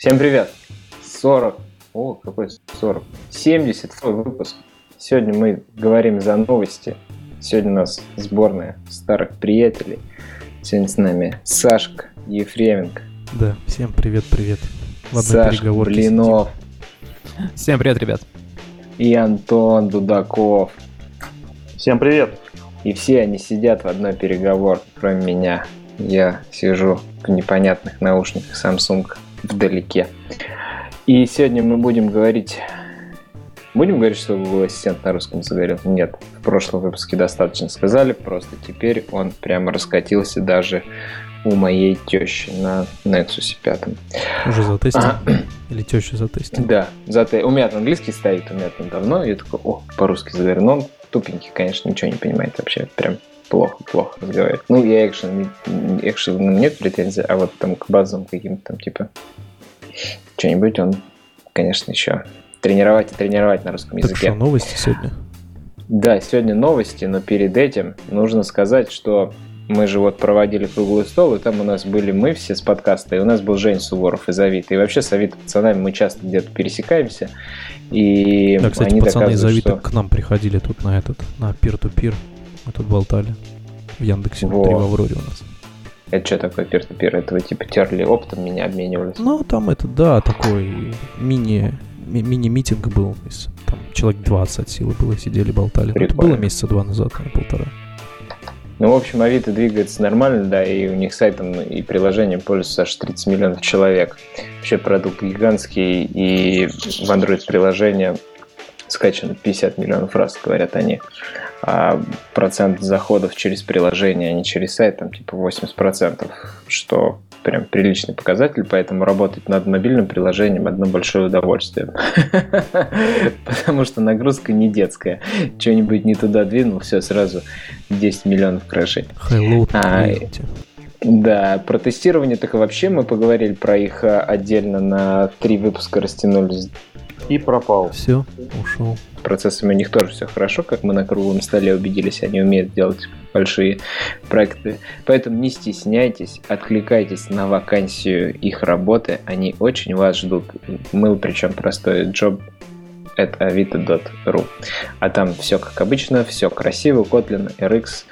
Всем привет! 40, о, какой 40, 70 выпуск. Сегодня мы говорим за новости. Сегодня у нас сборная старых приятелей. Сегодня с нами Сашка Ефременко. Да, всем привет-привет. В одной Сашка Блинов. Сидим. Всем привет, ребят. И Антон Дудаков. Всем привет. И все они сидят в одной переговор, кроме меня. Я сижу в непонятных наушниках Samsung вдалеке. И сегодня мы будем говорить... Будем говорить, что Google Ассистент на русском заговорил? Нет, в прошлом выпуске достаточно сказали, просто теперь он прямо раскатился даже у моей тещи на Nexus 5. Уже затестил? А, Или теща затестил? Да, зате... у меня там английский стоит, у меня там давно, я такой, о, по-русски заговорил. Но он тупенький, конечно, ничего не понимает вообще, прям плохо-плохо разговаривает. Ну, я экшен, экшен нет претензий, а вот там к базовым каким-то там, типа, что-нибудь он, конечно, еще тренировать и тренировать на русском так языке. что, новости сегодня? Да, сегодня новости, но перед этим нужно сказать, что мы же вот проводили круглый стол, и там у нас были мы все с подкаста, и у нас был Жень Суворов из Авито. И вообще с Авито пацанами мы часто где-то пересекаемся. И да, кстати, они пацаны из Авито что... к нам приходили тут на этот, на пир-ту-пир. Мы тут болтали. В Яндексе вот. в Авроре у нас. Это что такое пир-то-пир? Это вы типа терли оптом меня обменивались? Ну, там это, да, такой мини, ми- мини-митинг был. Там человек 20 от силы было, сидели, болтали. Ну, это было месяца два назад, наверное, полтора. Ну, в общем, Авито двигается нормально, да, и у них сайтом и приложением пользуются аж 30 миллионов человек. Вообще продукт гигантский, и в Android скачано 50 миллионов раз, говорят они а процент заходов через приложение, а не через сайт, там типа 80%, что прям приличный показатель, поэтому работать над мобильным приложением одно большое удовольствие. Потому что нагрузка не детская. Что-нибудь не туда двинул, все, сразу 10 миллионов крашей. А, да, про тестирование так вообще мы поговорили про их а, отдельно на три выпуска растянулись. И пропал. Все, ушел процессами у них тоже все хорошо, как мы на круглом столе убедились, они умеют делать большие проекты. Поэтому не стесняйтесь, откликайтесь на вакансию их работы, они очень вас ждут. Мы причем простой job это avito.ru. А там все как обычно, все красиво, Kotlin, RX,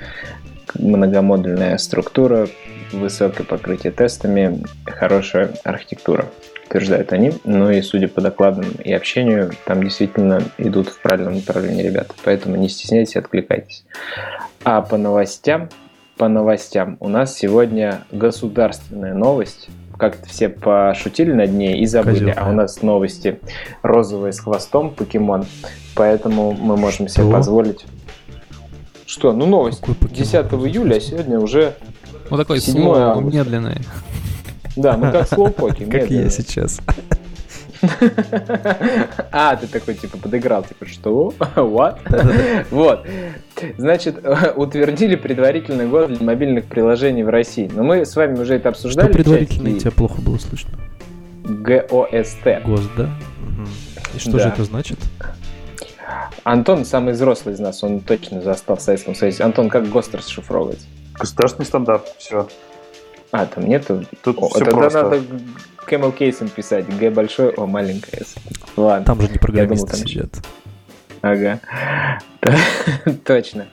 многомодульная структура, высокое покрытие тестами, хорошая архитектура утверждают они. Ну и судя по докладам и общению, там действительно идут в правильном направлении ребята. Поэтому не стесняйтесь, откликайтесь. А по новостям, по новостям у нас сегодня государственная новость. Как-то все пошутили над ней и забыли. Козел, а у нас новости розовые с хвостом покемон. Поэтому мы можем себе позволить. Что? Ну новость. 10 июля, а сегодня уже ну такой 7 слово медленный. Да, ну как слоупоки. Как я сейчас. А, ты такой, типа, подыграл, типа, что? What? Вот. Значит, утвердили предварительный год для мобильных приложений в России. Но мы с вами уже это обсуждали. Что предварительный? Тебя плохо было слышно. ГОСТ. ГОСТ, да? И что же это значит? Антон самый взрослый из нас, он точно застал в Советском Союзе. Антон, как ГОСТ расшифровывается? Государственный стандарт, все. А, там нету? Тут О, все тогда просто. надо camel кейсом писать. Г большой, О маленькое S. Ладно. Там же не программисты думал, там... сидят. Ага. Точно.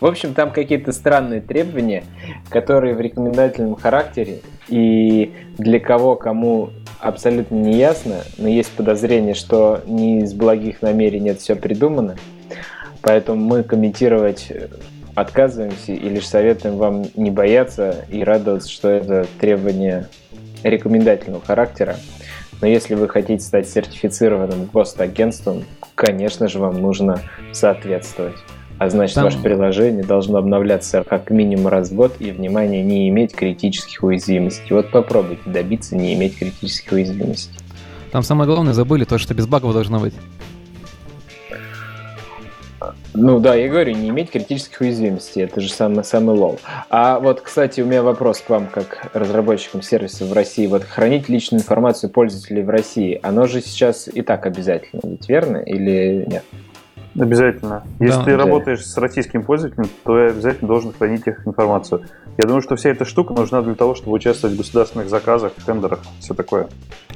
В общем, там какие-то странные требования, которые в рекомендательном характере, и для кого, кому абсолютно не ясно, но есть подозрение, что не из благих намерений это все придумано. Поэтому мы комментировать отказываемся и лишь советуем вам не бояться и радоваться, что это требование рекомендательного характера. Но если вы хотите стать сертифицированным госагентством, конечно же, вам нужно соответствовать. А значит, Там... ваше приложение должно обновляться как минимум раз в год и, внимание, не иметь критических уязвимостей. Вот попробуйте добиться не иметь критических уязвимостей. Там самое главное забыли то, что без багов должно быть. Ну да, я говорю, не иметь критических уязвимостей, это же самый, самый лол. А вот, кстати, у меня вопрос к вам, как разработчикам сервисов в России. Вот хранить личную информацию пользователей в России, оно же сейчас и так обязательно, ведь верно или нет? Обязательно. Если да, ты да. работаешь с российским пользователем, то я обязательно должен хранить их информацию. Я думаю, что вся эта штука нужна для того, чтобы участвовать в государственных заказах, тендерах, все такое.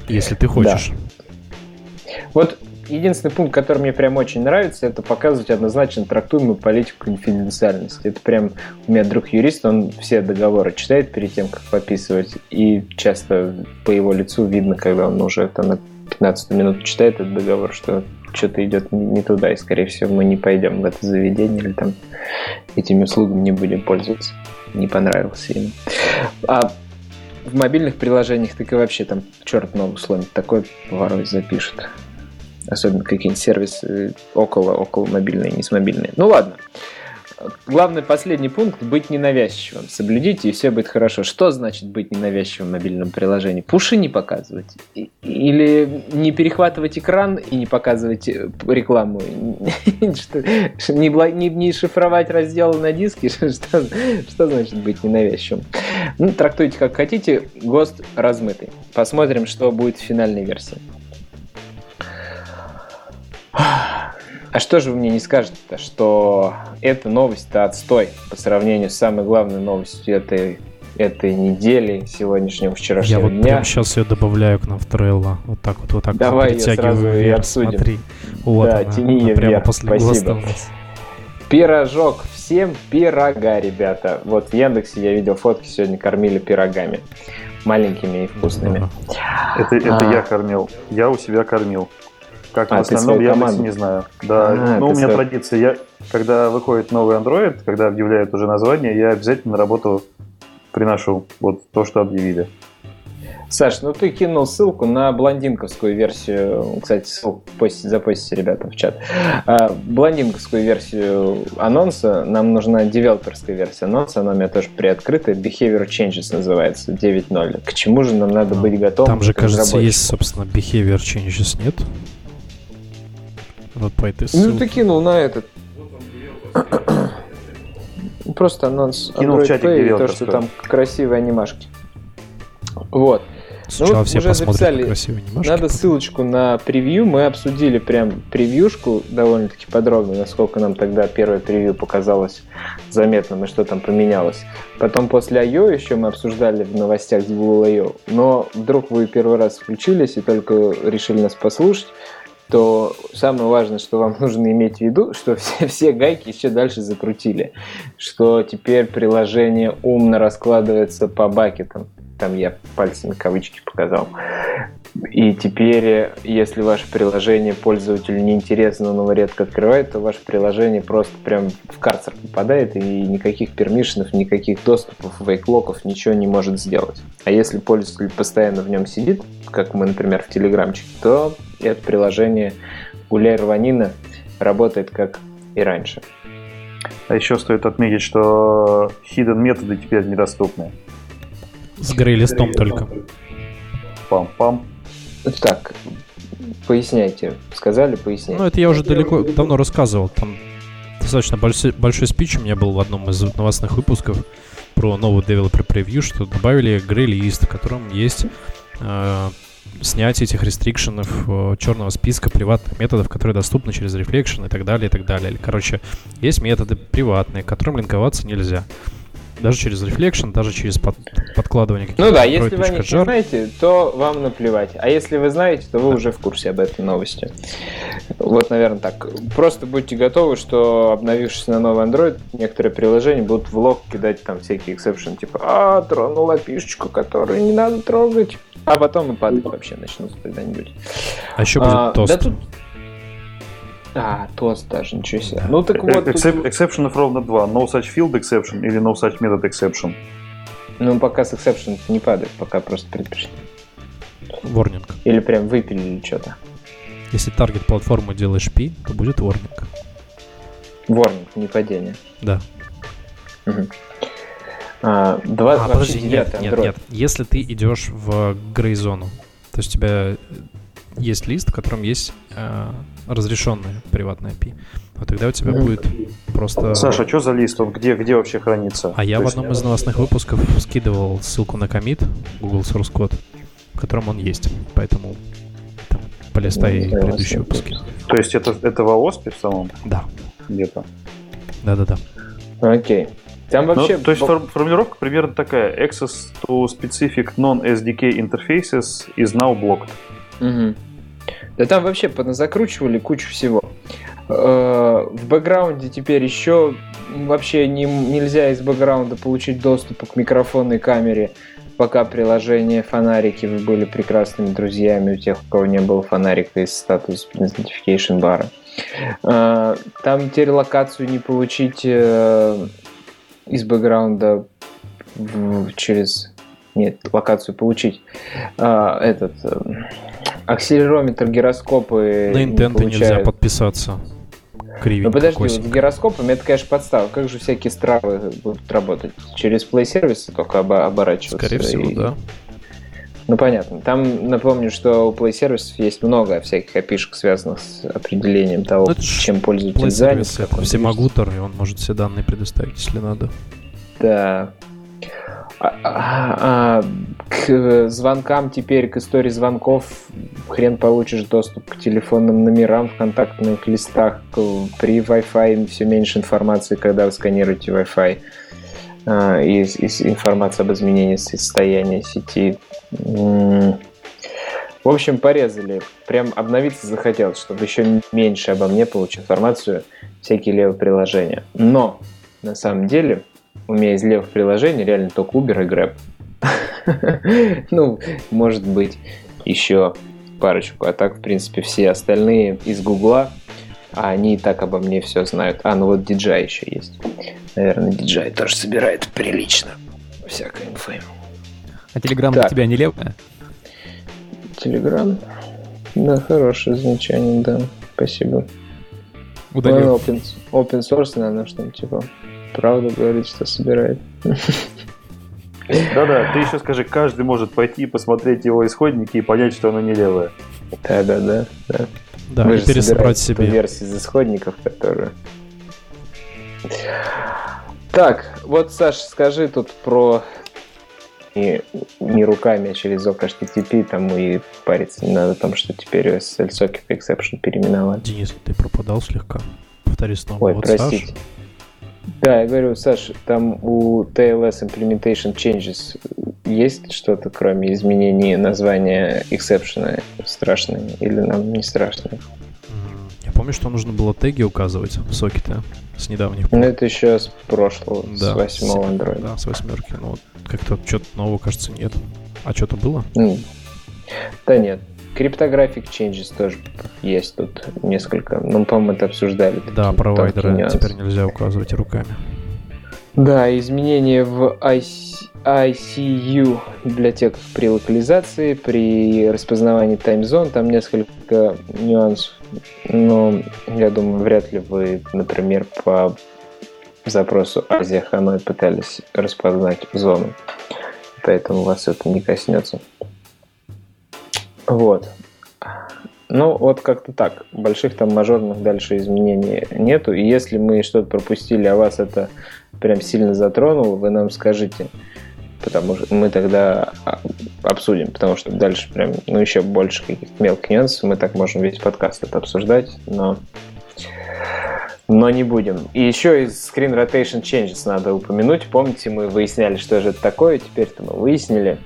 Если ты хочешь. Да. Вот единственный пункт, который мне прям очень нравится, это показывать однозначно трактуемую политику конфиденциальности. Это прям у меня друг юрист, он все договоры читает перед тем, как подписывать, и часто по его лицу видно, когда он уже там на 15 минут читает этот договор, что что-то идет не туда, и, скорее всего, мы не пойдем в это заведение или там этими услугами не будем пользоваться. Не понравился им. А в мобильных приложениях так и вообще там черт ногу сломит. Такой порой запишет. Особенно какие-нибудь сервисы около, около мобильные, не с мобильные. Ну ладно. Главный последний пункт – быть ненавязчивым. Соблюдите, и все будет хорошо. Что значит быть ненавязчивым в мобильном приложении? Пуши не показывать? Или не перехватывать экран и не показывать э, рекламу? Не шифровать разделы на диске? Что значит быть ненавязчивым? Ну, трактуйте как хотите. ГОСТ размытый. Посмотрим, что будет в финальной версии. А что же вы мне не скажете-то, что эта новость-то отстой по сравнению с самой главной новостью этой этой недели, сегодняшнего, вчерашнего Я вот дня. прямо сейчас ее добавляю к нам в Трелло. Вот так вот, вот так Давай вот притягиваю вверх. Смотри. Вот да, она, тяни она прямо вверх. после Спасибо. Пирожок. Всем пирога, ребята. Вот в Яндексе я видел фотки, сегодня кормили пирогами. Маленькими и вкусными. Это, это а. я кормил. Я у себя кормил. Как а, в остальном я команду. не знаю. Да, а, ну у меня свой... традиция. Я, когда выходит новый Android, когда объявляют уже название, я обязательно на работу приношу вот то, что объявили. Саш, ну ты кинул ссылку на блондинковскую версию, кстати, ссылку постите, запостите, ребята, в чат. А, блондинковскую версию анонса, нам нужна девелоперская версия анонса, она у меня тоже приоткрыта, Behavior Changes называется, 9.0. К чему же нам надо быть готовым? Там же, кажется, есть, собственно, Behavior Changes, нет? Вот по этой ссылке. Ну, ты кинул на этот. Просто анонс кинул Android в чатик Pay, то, что там красивые анимашки. Вот. Сначала ну, вот все уже записали. красивые анимашки. Надо ссылочку на превью. Мы обсудили прям превьюшку довольно-таки подробно, насколько нам тогда первое превью показалось заметным и что там поменялось. Потом после I.O. еще мы обсуждали в новостях с Google I.O. Но вдруг вы первый раз включились и только решили нас послушать то самое важное, что вам нужно иметь в виду, что все, все гайки еще дальше закрутили, что теперь приложение умно раскладывается по бакетам. Там я пальцами кавычки показал. И теперь, если ваше приложение пользователю неинтересно, но редко открывает, то ваше приложение просто прям в карцер попадает и никаких пермишенов, никаких доступов, вейклоков, ничего не может сделать. А если пользователь постоянно в нем сидит, как мы, например, в Телеграмчике, то это приложение гуляй рванина работает как и раньше. А еще стоит отметить, что hidden методы теперь недоступны. С грей-листом только. Пам-пам. Так, поясняйте. Сказали, поясняйте. Ну, это я уже далеко, давно рассказывал. Там достаточно большой, большой спич у меня был в одном из новостных выпусков про новый Developer Preview, что добавили грей-лист, в котором есть э, снятие этих рестрикшенов э, черного списка приватных методов, которые доступны через Reflection и так далее, и так далее. Короче, есть методы приватные, к которым линковаться нельзя. Даже через Reflection, даже через под, подкладывание каких-то Ну да, если вы не знаете, то вам наплевать. А если вы знаете, то вы уже в курсе об этой новости. Вот, наверное, так. Просто будьте готовы, что обновившись на новый Android, некоторые приложения будут в лог кидать там всякие эксепшн, типа, а, тронула пишечку, которую не надо трогать. А потом и падать вообще начнут когда-нибудь. А еще будет а, тост. Да тут а, тост даже, ничего себе. Ну так вот... Эксепшенов ровно два. No such field exception или no such method exception. Ну, пока с exception не падает, пока просто предпочтение. Ворнинг. Или прям выпилили что-то. Если таргет платформу делаешь P, то будет ворнинг. Ворнинг, не падение. Да. Угу. А, 20, а подожди, нет, нет, нет. Если ты идешь в грей-зону, то есть у тебя есть лист, в котором есть э, разрешенная приватная API. Вот тогда у тебя mm. будет просто... Саша, а что за лист? Он где, где вообще хранится? А я То в одном из новостных выпусков скидывал ссылку на комит Google Source Code, в котором он есть. Поэтому там полистай ну, предыдущие выпуски. То есть это, это в ООСПе в самом? Да. Где-то? Да-да-да. Окей. Там ну, вообще... Ну, то есть формулировка примерно такая. Access to specific non-SDK interfaces is now blocked. Угу. Да там вообще закручивали кучу всего. Э, в бэкграунде теперь еще вообще не, нельзя из бэкграунда получить доступ к микрофонной камере, пока приложение фонарики вы были прекрасными друзьями у тех, у кого не было фонарика из статус notification бара. Э, там теперь локацию не получить э, из бэкграунда через нет, локацию получить. Этот акселерометр, гироскопы. На интенты нельзя подписаться. Кривенько, ну подожди, вот с гироскопами это, конечно, подстава. Как же всякие стравы будут работать? Через Play сервисы только об- оборачиваться? Скорее всего, и... да. Ну понятно. Там напомню, что у Play сервисов есть много всяких опишек, связанных с определением того, ну, чем пользователь занят. Это всемогутор, и он может все данные предоставить, если надо. Да, а, а, к звонкам теперь, к истории звонков, хрен получишь доступ к телефонным номерам в контактных листах. При Wi-Fi все меньше информации, когда вы сканируете Wi-Fi. А, и информация об изменении состояния сети. В общем, порезали. Прям обновиться захотелось, чтобы еще меньше обо мне получить информацию всякие левые приложения. Но, на самом деле, у меня из левых приложений реально только Uber и Grab. ну, может быть, еще парочку. А так, в принципе, все остальные из Гугла, а они и так обо мне все знают. А, ну вот DJI еще есть. Наверное, DJI тоже собирает прилично всякой инфы. А Telegram для тебя не левая? Telegram? Да, хорошее замечание, да. Спасибо. Удалил. Ну, open, open source, наверное, что-нибудь типа правду говорит, что собирает. Да-да, ты еще скажи, каждый может пойти посмотреть его исходники и понять, что оно не левое. Да-да-да. Да, да Вы и пересобрать себе. версии из исходников, которые... Так, вот, Саш, скажи тут про не, не руками, а через OpenHTTP, там и париться не надо, потому что теперь SSL Socket Exception переименовали. Денис, ты пропадал слегка. Повтори снова. Ой, вот простите. Саш. Да, я говорю, Саш, там у TLS Implementation Changes есть что-то, кроме изменений названия exception страшное или нам не страшное? Я помню, что нужно было теги указывать в сокеты с недавних пор. Ну, это еще с прошлого, да, с восьмого Android. Да, с восьмерки. Вот как-то что-то нового, кажется, нет. А что-то было? Да нет. Cryptographic changes тоже есть тут несколько. Ну, по-моему, это обсуждали. Да, провайдеры теперь нельзя указывать руками. Да, изменения в ICU библиотеках при локализации, при распознавании таймзон, там несколько нюансов. Но я думаю, вряд ли вы, например, по запросу Азия Ханой пытались распознать зону. Поэтому вас это не коснется. Вот. Ну, вот как-то так. Больших там мажорных дальше изменений нету. И если мы что-то пропустили, а вас это прям сильно затронуло, вы нам скажите. Потому что мы тогда обсудим, потому что дальше прям, ну, еще больше каких-то мелких нюансов. Мы так можем весь подкаст это обсуждать, но но не будем. И еще из Screen Rotation Changes надо упомянуть. Помните, мы выясняли, что же это такое, теперь-то мы выяснили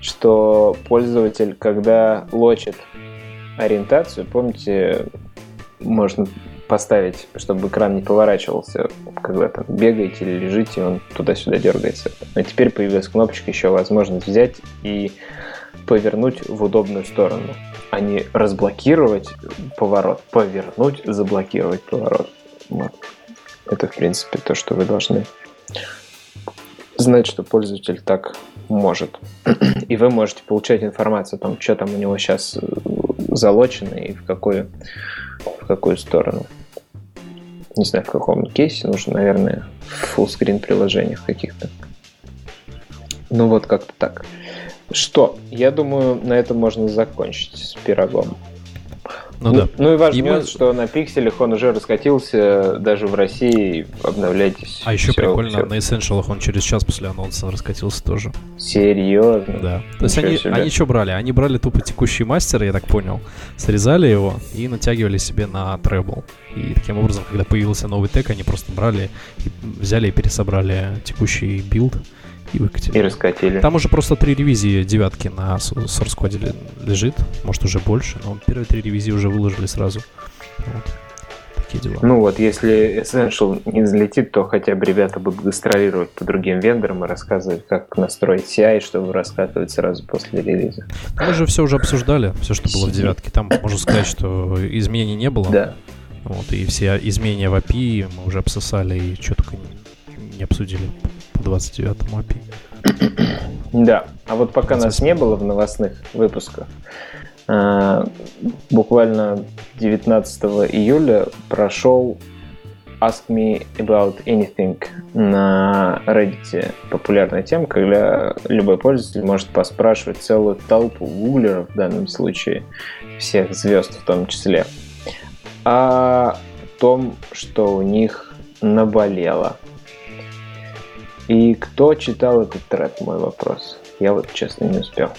что пользователь, когда лочит ориентацию, помните, можно поставить, чтобы экран не поворачивался, когда там бегаете или лежите, он туда-сюда дергается. Но теперь появилась кнопочка, еще возможность взять и повернуть в удобную сторону, а не разблокировать поворот, повернуть, заблокировать поворот. Вот. Это, в принципе, то, что вы должны знать, что пользователь так может. И вы можете получать информацию о том, что там у него сейчас э, залочено и в какую, в какую сторону. Не знаю, в каком кейсе нужно, наверное, в full приложениях каких-то. Ну вот как-то так. Что? Я думаю, на этом можно закончить с пирогом. Ну, ну да. Ну и важно, и мы... что на пикселях он уже раскатился даже в России. Обновляйтесь. А еще все, прикольно, все. на Essential он через час после анонса раскатился тоже. Серьезно? Да. То есть они, они что брали? Они брали тупо текущий мастер, я так понял, срезали его и натягивали себе на требл. И таким образом, когда появился новый тег, они просто брали, взяли и пересобрали текущий build и выкатили. И раскатили. Там уже просто три ревизии девятки на Source Code лежит, может уже больше, но первые три ревизии уже выложили сразу. Вот. Такие дела. Ну вот, если Essential не взлетит, то хотя бы ребята будут гастролировать по другим вендорам и рассказывать, как настроить CI, чтобы раскатывать сразу после релиза. Мы же все уже обсуждали, все, что было в девятке. Там можно сказать, что изменений не было. Да. Вот, и все изменения в API мы уже обсосали и что только не обсудили по 29 API. Да, а вот пока нас не было в новостных выпусках, а, буквально 19 июля прошел Ask Me About Anything на Reddit. Популярная тема, когда любой пользователь может поспрашивать целую толпу гуглеров в данном случае, всех звезд в том числе, о том, что у них наболело. И кто читал этот трек, мой вопрос? Я вот, честно, не успел.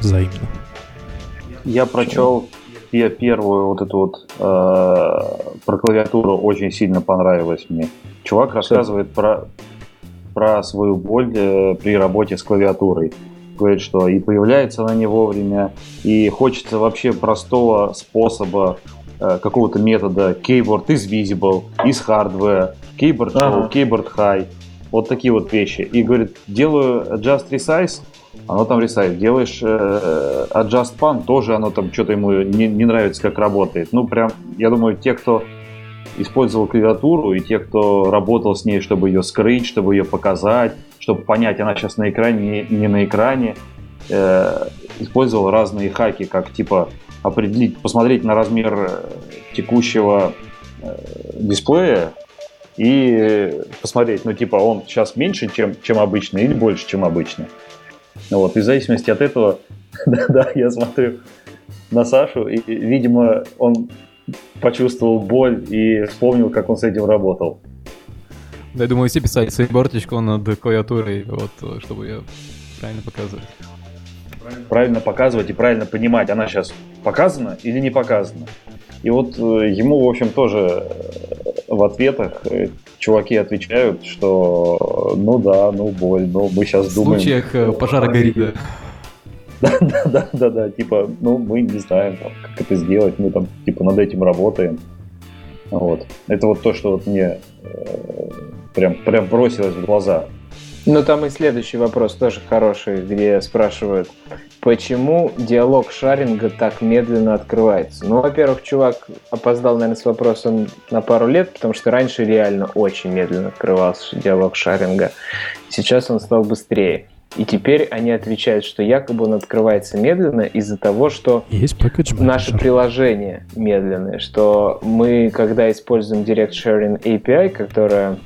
Взаимно. Я прочел я первую вот эту вот э, про клавиатуру очень сильно понравилось мне. Чувак рассказывает про, про свою боль э, при работе с клавиатурой. Говорит, что и появляется она не вовремя, и хочется вообще простого способа э, какого-то метода keyboard is visible, is hardware, keyboard show, ага. keyboard high. Вот такие вот вещи. И говорит, делаю adjust resize, оно там рисает. Делаешь э, Adjust Pan, тоже оно там что-то ему не, не нравится, как работает. Ну, прям, я думаю, те, кто использовал клавиатуру, и те, кто работал с ней, чтобы ее скрыть, чтобы ее показать, чтобы понять, она сейчас на экране, не, не на экране, э, использовал разные хаки, как типа определить, посмотреть на размер э, текущего э, дисплея и посмотреть, ну типа он сейчас меньше, чем, чем обычно или больше, чем обычно. Вот, и в зависимости от этого, да, да, я смотрю на Сашу, и, видимо, он почувствовал боль и вспомнил, как он с этим работал. Да, я думаю, все писали сейборточку над клавиатурой, вот, чтобы ее правильно показывать. Правильно показывать и правильно понимать, она сейчас показана или не показана. И вот э, ему, в общем, тоже э, в ответах э, чуваки отвечают, что ну да, ну боль, но мы сейчас думаем... В случаях пожара горит, да. Да, да, да, да, да, типа, ну, мы не знаем, там, как это сделать, мы там, типа, над этим работаем. Вот. Это вот то, что вот мне э, прям, прям бросилось в глаза. Ну, там и следующий вопрос тоже хороший, где спрашивают, почему диалог шаринга так медленно открывается? Ну, во-первых, чувак опоздал, наверное, с вопросом на пару лет, потому что раньше реально очень медленно открывался диалог шаринга. Сейчас он стал быстрее. И теперь они отвечают, что якобы он открывается медленно из-за того, что Есть наше приложение медленное, что мы, когда используем Direct Sharing API, которая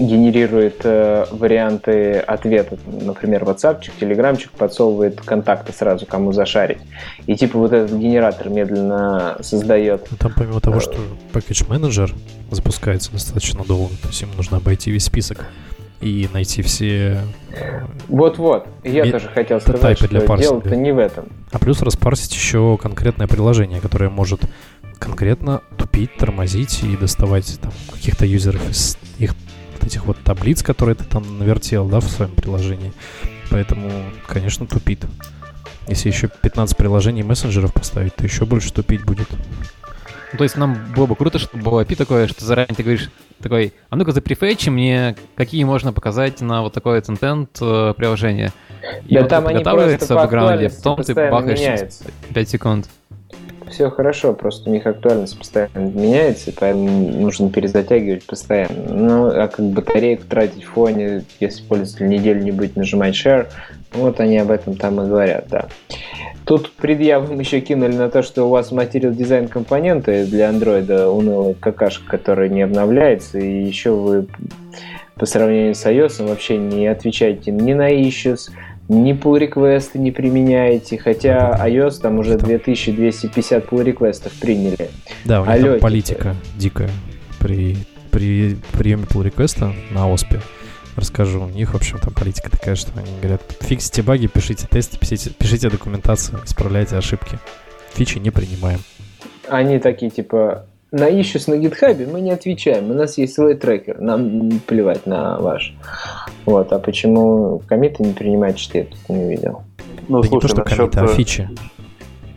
генерирует э, варианты ответа. Например, WhatsApp, Телеграмчик подсовывает контакты сразу, кому зашарить. И типа вот этот генератор медленно создает... Ну, там помимо того, что Package Manager запускается достаточно долго, то есть ему нужно обойти весь список и найти все... Э, Вот-вот. Я тоже хотел сказать, что для дело-то не в этом. А плюс распарсить еще конкретное приложение, которое может конкретно тупить, тормозить и доставать там каких-то юзеров из их вот этих вот таблиц, которые ты там навертел, да, в своем приложении. Поэтому, конечно, тупит. Если еще 15 приложений мессенджеров поставить, то еще больше тупить будет. Ну, то есть нам было бы круто, чтобы было API такое, что заранее ты говоришь такой, а ну-ка запрефетчи мне, какие можно показать на вот такое контент э, приложение. И да вот там они просто по бэкграунде, потом ты бахаешь меняется. 5 секунд все хорошо, просто у них актуальность постоянно меняется, поэтому нужно перезатягивать постоянно. Ну, а как батарейку тратить в фоне, если пользователь неделю не будет нажимать share, вот они об этом там и говорят, да. Тут предъявы еще кинули на то, что у вас материал дизайн компоненты для андроида унылая какашка, которая не обновляется, и еще вы по сравнению с iOS вообще не отвечаете ни на issues, ни pull реквесты не применяете, хотя iOS там уже 2250 pull реквестов приняли. Да, у них Алло, там политика дикая при, при приеме pull реквеста на OSP. Расскажу, у них, в общем, там политика такая, что они говорят, фиксите баги, пишите тесты, пишите, пишите документацию, исправляйте ошибки. Фичи не принимаем. Они такие, типа, на issues на гитхабе мы не отвечаем. У нас есть свой трекер. Нам плевать на ваш. Вот. А почему комиты не принимают, что я тут не видел? Ну, да слушай, не то, что комиты, а э, фичи.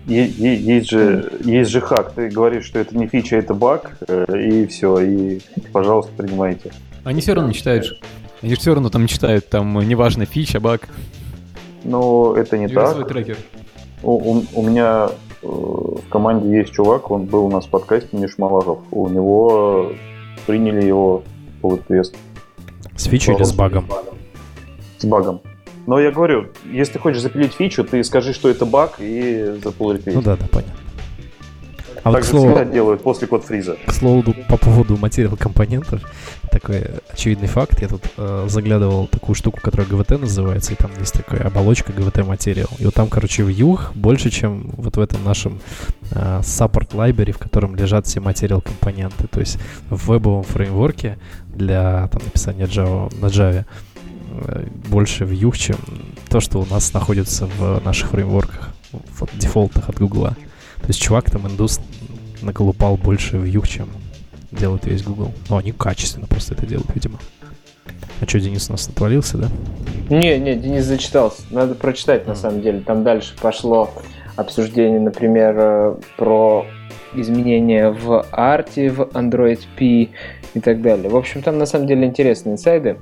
Есть, есть, же, есть же хак. Ты говоришь, что это не фича, это баг, э, и все. И, пожалуйста, принимайте. Они все равно не читают. Они все равно там не читают. Там неважно, фича, баг. Ну, это не так. Свой трекер. У, у, у меня Э, в команде есть чувак, он был у нас в подкасте Миш Малахов. У него приняли его pull request. С фичей или с багом? С багом. Но я говорю, если ты хочешь запилить фичу, ты скажи, что это баг, и за pull request. Ну да, да, понятно. А так вот, же слову, всегда делают после код фриза. К слову, по поводу материал компонентов, такой очевидный факт. Я тут э, заглядывал такую штуку, которая GVT называется, и там есть такая оболочка GVT материал. И вот там, короче, в юг больше, чем вот в этом нашем э, support library, в котором лежат все материал компоненты. То есть в вебовом фреймворке для там, написания Java на Java э, больше в юг, чем то, что у нас находится в наших фреймворках, в дефолтах от Гугла. То есть чувак там индус наколупал больше в юг, чем делает весь Google. Но они качественно просто это делают, видимо. А что, Денис у нас отвалился, да? Не, не, Денис зачитался. Надо прочитать, на самом деле. Там дальше пошло обсуждение, например, э, про изменения в арте, в Android P и так далее. В общем, там на самом деле интересные инсайды.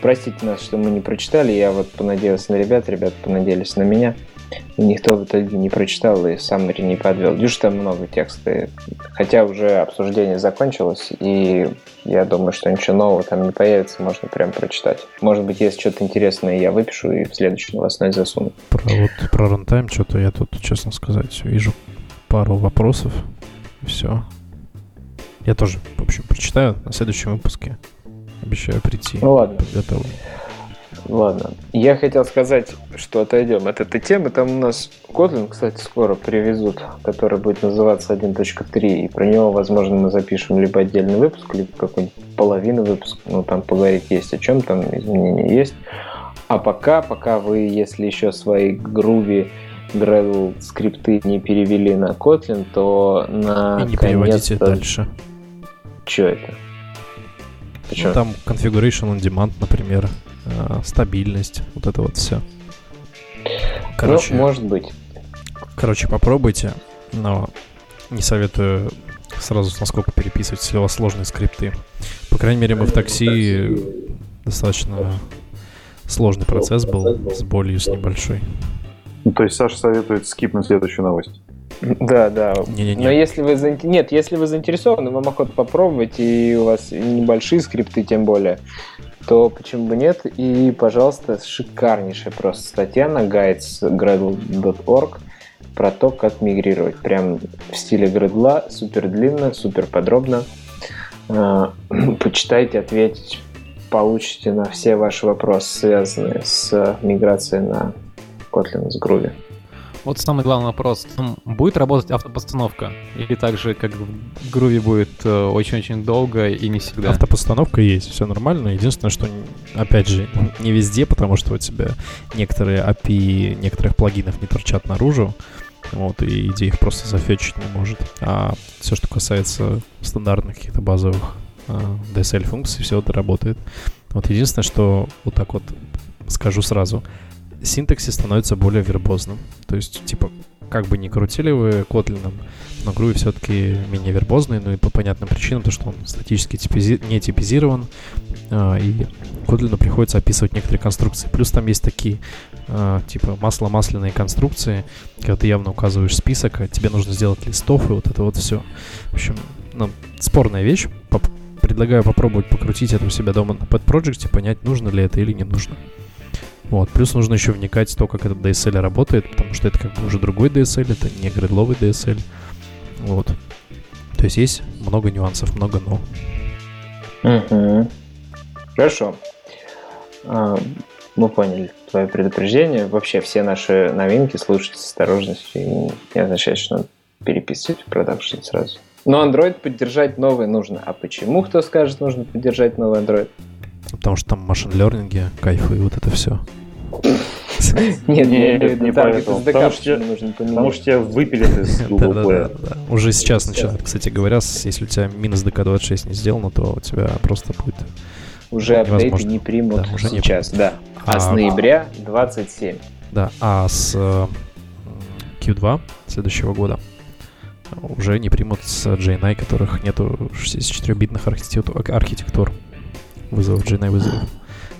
Простите нас, что мы не прочитали. Я вот понадеялся на ребят, ребята понадеялись на меня никто в итоге не прочитал и Саммари не подвел. Дюш там много текста. Хотя уже обсуждение закончилось, и я думаю, что ничего нового там не появится, можно прям прочитать. Может быть, если что-то интересное, я выпишу и в следующий новостной засуну. Про, вот, про рантайм что-то я тут, честно сказать, вижу пару вопросов. Все. Я тоже, в общем, прочитаю на следующем выпуске. Обещаю прийти. Ну ладно. Подготовлен. Ладно. Я хотел сказать, что отойдем от этой темы. Там у нас Kotlin, кстати, скоро привезут, который будет называться 1.3. И про него, возможно, мы запишем либо отдельный выпуск, либо какую-нибудь половину выпуска. Ну, там поговорить есть о чем, там изменения есть. А пока, пока вы, если еще свои груви Gradle скрипты не перевели на Kotlin, то на И не переводите дальше. Что это? Ну, там configuration on demand, например. Э, стабильность, вот это вот все. Короче, ну, может быть. Короче, попробуйте, но не советую сразу насколько переписывать, если у вас сложные скрипты. По крайней мере, мы в такси достаточно сложный процесс был с болью с небольшой. Ну, то есть Саша советует скипнуть следующую новость. Да, да. Не-не-не. Но если вы нет, если вы заинтересованы, вам охота попробовать, и у вас небольшие скрипты, тем более, то почему бы нет? И, пожалуйста, шикарнейшая просто статья на guides.gradle.org про то, как мигрировать. Прям в стиле Gradle, супер длинно, супер подробно. А, почитайте, ответить, получите на все ваши вопросы, связанные с миграцией на Kotlin с Groovy. Вот самый главный вопрос. Будет работать автопостановка? Или так же, как в Groovy будет э, очень-очень долго и не всегда? Автопостановка есть, все нормально. Единственное, что, опять же, не везде, потому что у тебя некоторые API некоторых плагинов не торчат наружу. Вот, и идея их просто зафетчить не может. А все, что касается стандартных каких-то базовых э, DSL-функций, все это работает. Вот единственное, что вот так вот скажу сразу — синтаксис становится более вербозным. То есть, типа, как бы ни крутили вы Kotlin, но Groovy все-таки менее вербозный, ну и по понятным причинам, то что он статически типизи- не типизирован, а, и Kotlin приходится описывать некоторые конструкции. Плюс там есть такие, а, типа, масло-масляные конструкции, когда ты явно указываешь список, а тебе нужно сделать листов, и вот это вот все. В общем, ну, спорная вещь. Поп- предлагаю попробовать покрутить это у себя дома на Project, понять, нужно ли это или не нужно. Вот. Плюс нужно еще вникать в то, как этот DSL работает, потому что это как бы уже другой DSL, это не гридловый DSL. Вот. То есть есть много нюансов, много но. Угу. Хорошо. А, мы поняли свое предупреждение. Вообще все наши новинки слушать с осторожностью не означает, что переписывать в продакшн сразу. Но Android поддержать новый нужно. А почему, кто скажет, нужно поддержать новый Android? Потому что там машин лернинги, кайфы и вот это все. Нет, нет, не поэтому. Потому что потому что тебя выпилят из Google Play. Уже сейчас начинают, кстати говоря, если у тебя минус DK26 не сделано, то у тебя просто будет уже апдейты не примут уже сейчас, да. А, с ноября 27. Да, а с Q2 следующего года уже не примут с JNI, которых нету 64-битных архитектур, вызовов JNI вызовов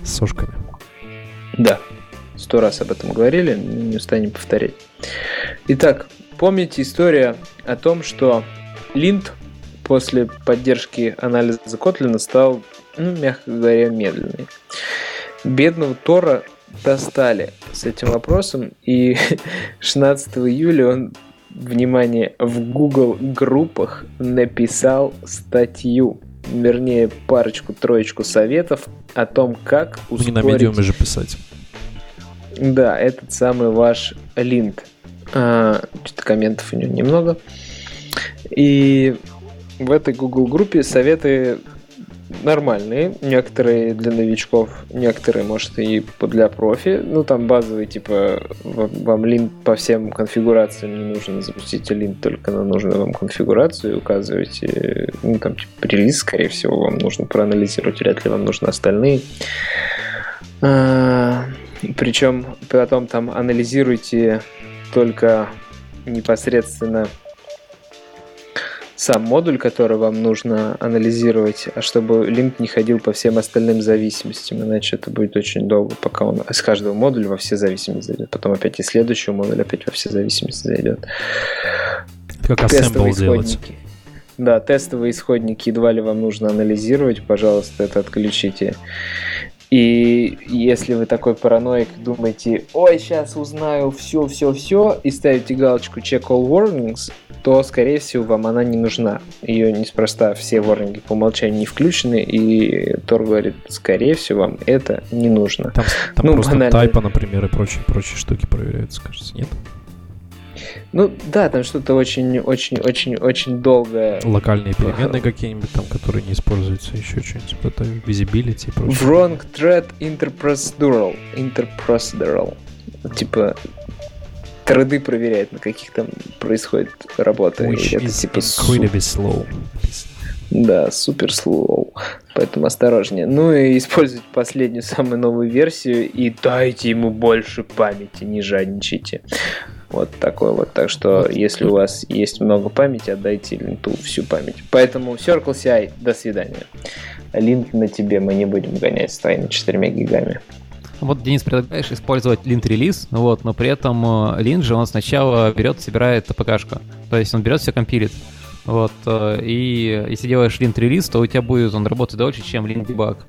с сошками. Да, сто раз об этом говорили, не устанем повторять. Итак, помните история о том, что линт после поддержки анализа Kotlin стал, ну, мягко говоря, медленный. Бедного Тора достали с этим вопросом, и 16 июля он, внимание, в Google группах написал статью, вернее, парочку-троечку советов о том, как ускорить... Не на медиуме же писать. Да, этот самый ваш линт. А, что-то комментов у него немного. И в этой Google группе советы нормальные, некоторые для новичков, некоторые, может, и для профи. Ну, там базовый, типа, вам линт по всем конфигурациям не нужно, запустите линт только на нужную вам конфигурацию, указываете, ну, там, типа, релиз, скорее всего, вам нужно проанализировать, вряд ли вам нужны остальные. А, причем потом там анализируйте только непосредственно сам модуль, который вам нужно анализировать, а чтобы линк не ходил по всем остальным зависимостям, иначе это будет очень долго, пока он с каждого модуля во все зависимости зайдет. Потом опять из следующего модуля опять во все зависимости зайдет. Как ассембл делать. Да, тестовые исходники едва ли вам нужно анализировать, пожалуйста, это отключите. И если вы такой параноик, думаете, ой, сейчас узнаю все, все, все, и ставите галочку check all warnings, то, скорее всего, вам она не нужна. Ее неспроста все warnings по умолчанию не включены, и Тор говорит, скорее всего, вам это не нужно. Там, там ну, просто банально. тайпа, например, и прочие, прочие штуки проверяются, кажется, нет? Ну да, там что-то очень-очень-очень-очень долгое. Локальные переменные какие-нибудь там, которые не используются, еще что-нибудь, что-то visibility и прочее. Wrong thread interprocedural. Interprocedural. Типа треды проверяет, на каких там происходит работа. Which это, is типа, incredibly slow. Да, супер slow. Поэтому осторожнее. Ну и используйте последнюю, самую новую версию и дайте ему больше памяти, не жадничайте. Вот такой вот. Так что, если у вас есть много памяти, отдайте линту всю память. Поэтому Circle CI, до свидания. Lint на тебе, мы не будем гонять с твоими 4 гигами. Вот, Денис, предлагаешь использовать lint release, вот, но при этом э, lint же он сначала берет, собирает APK шку. То есть он берет все, компилит. Вот, э, и если делаешь lint release, то у тебя будет он работать дольше, чем lint debug.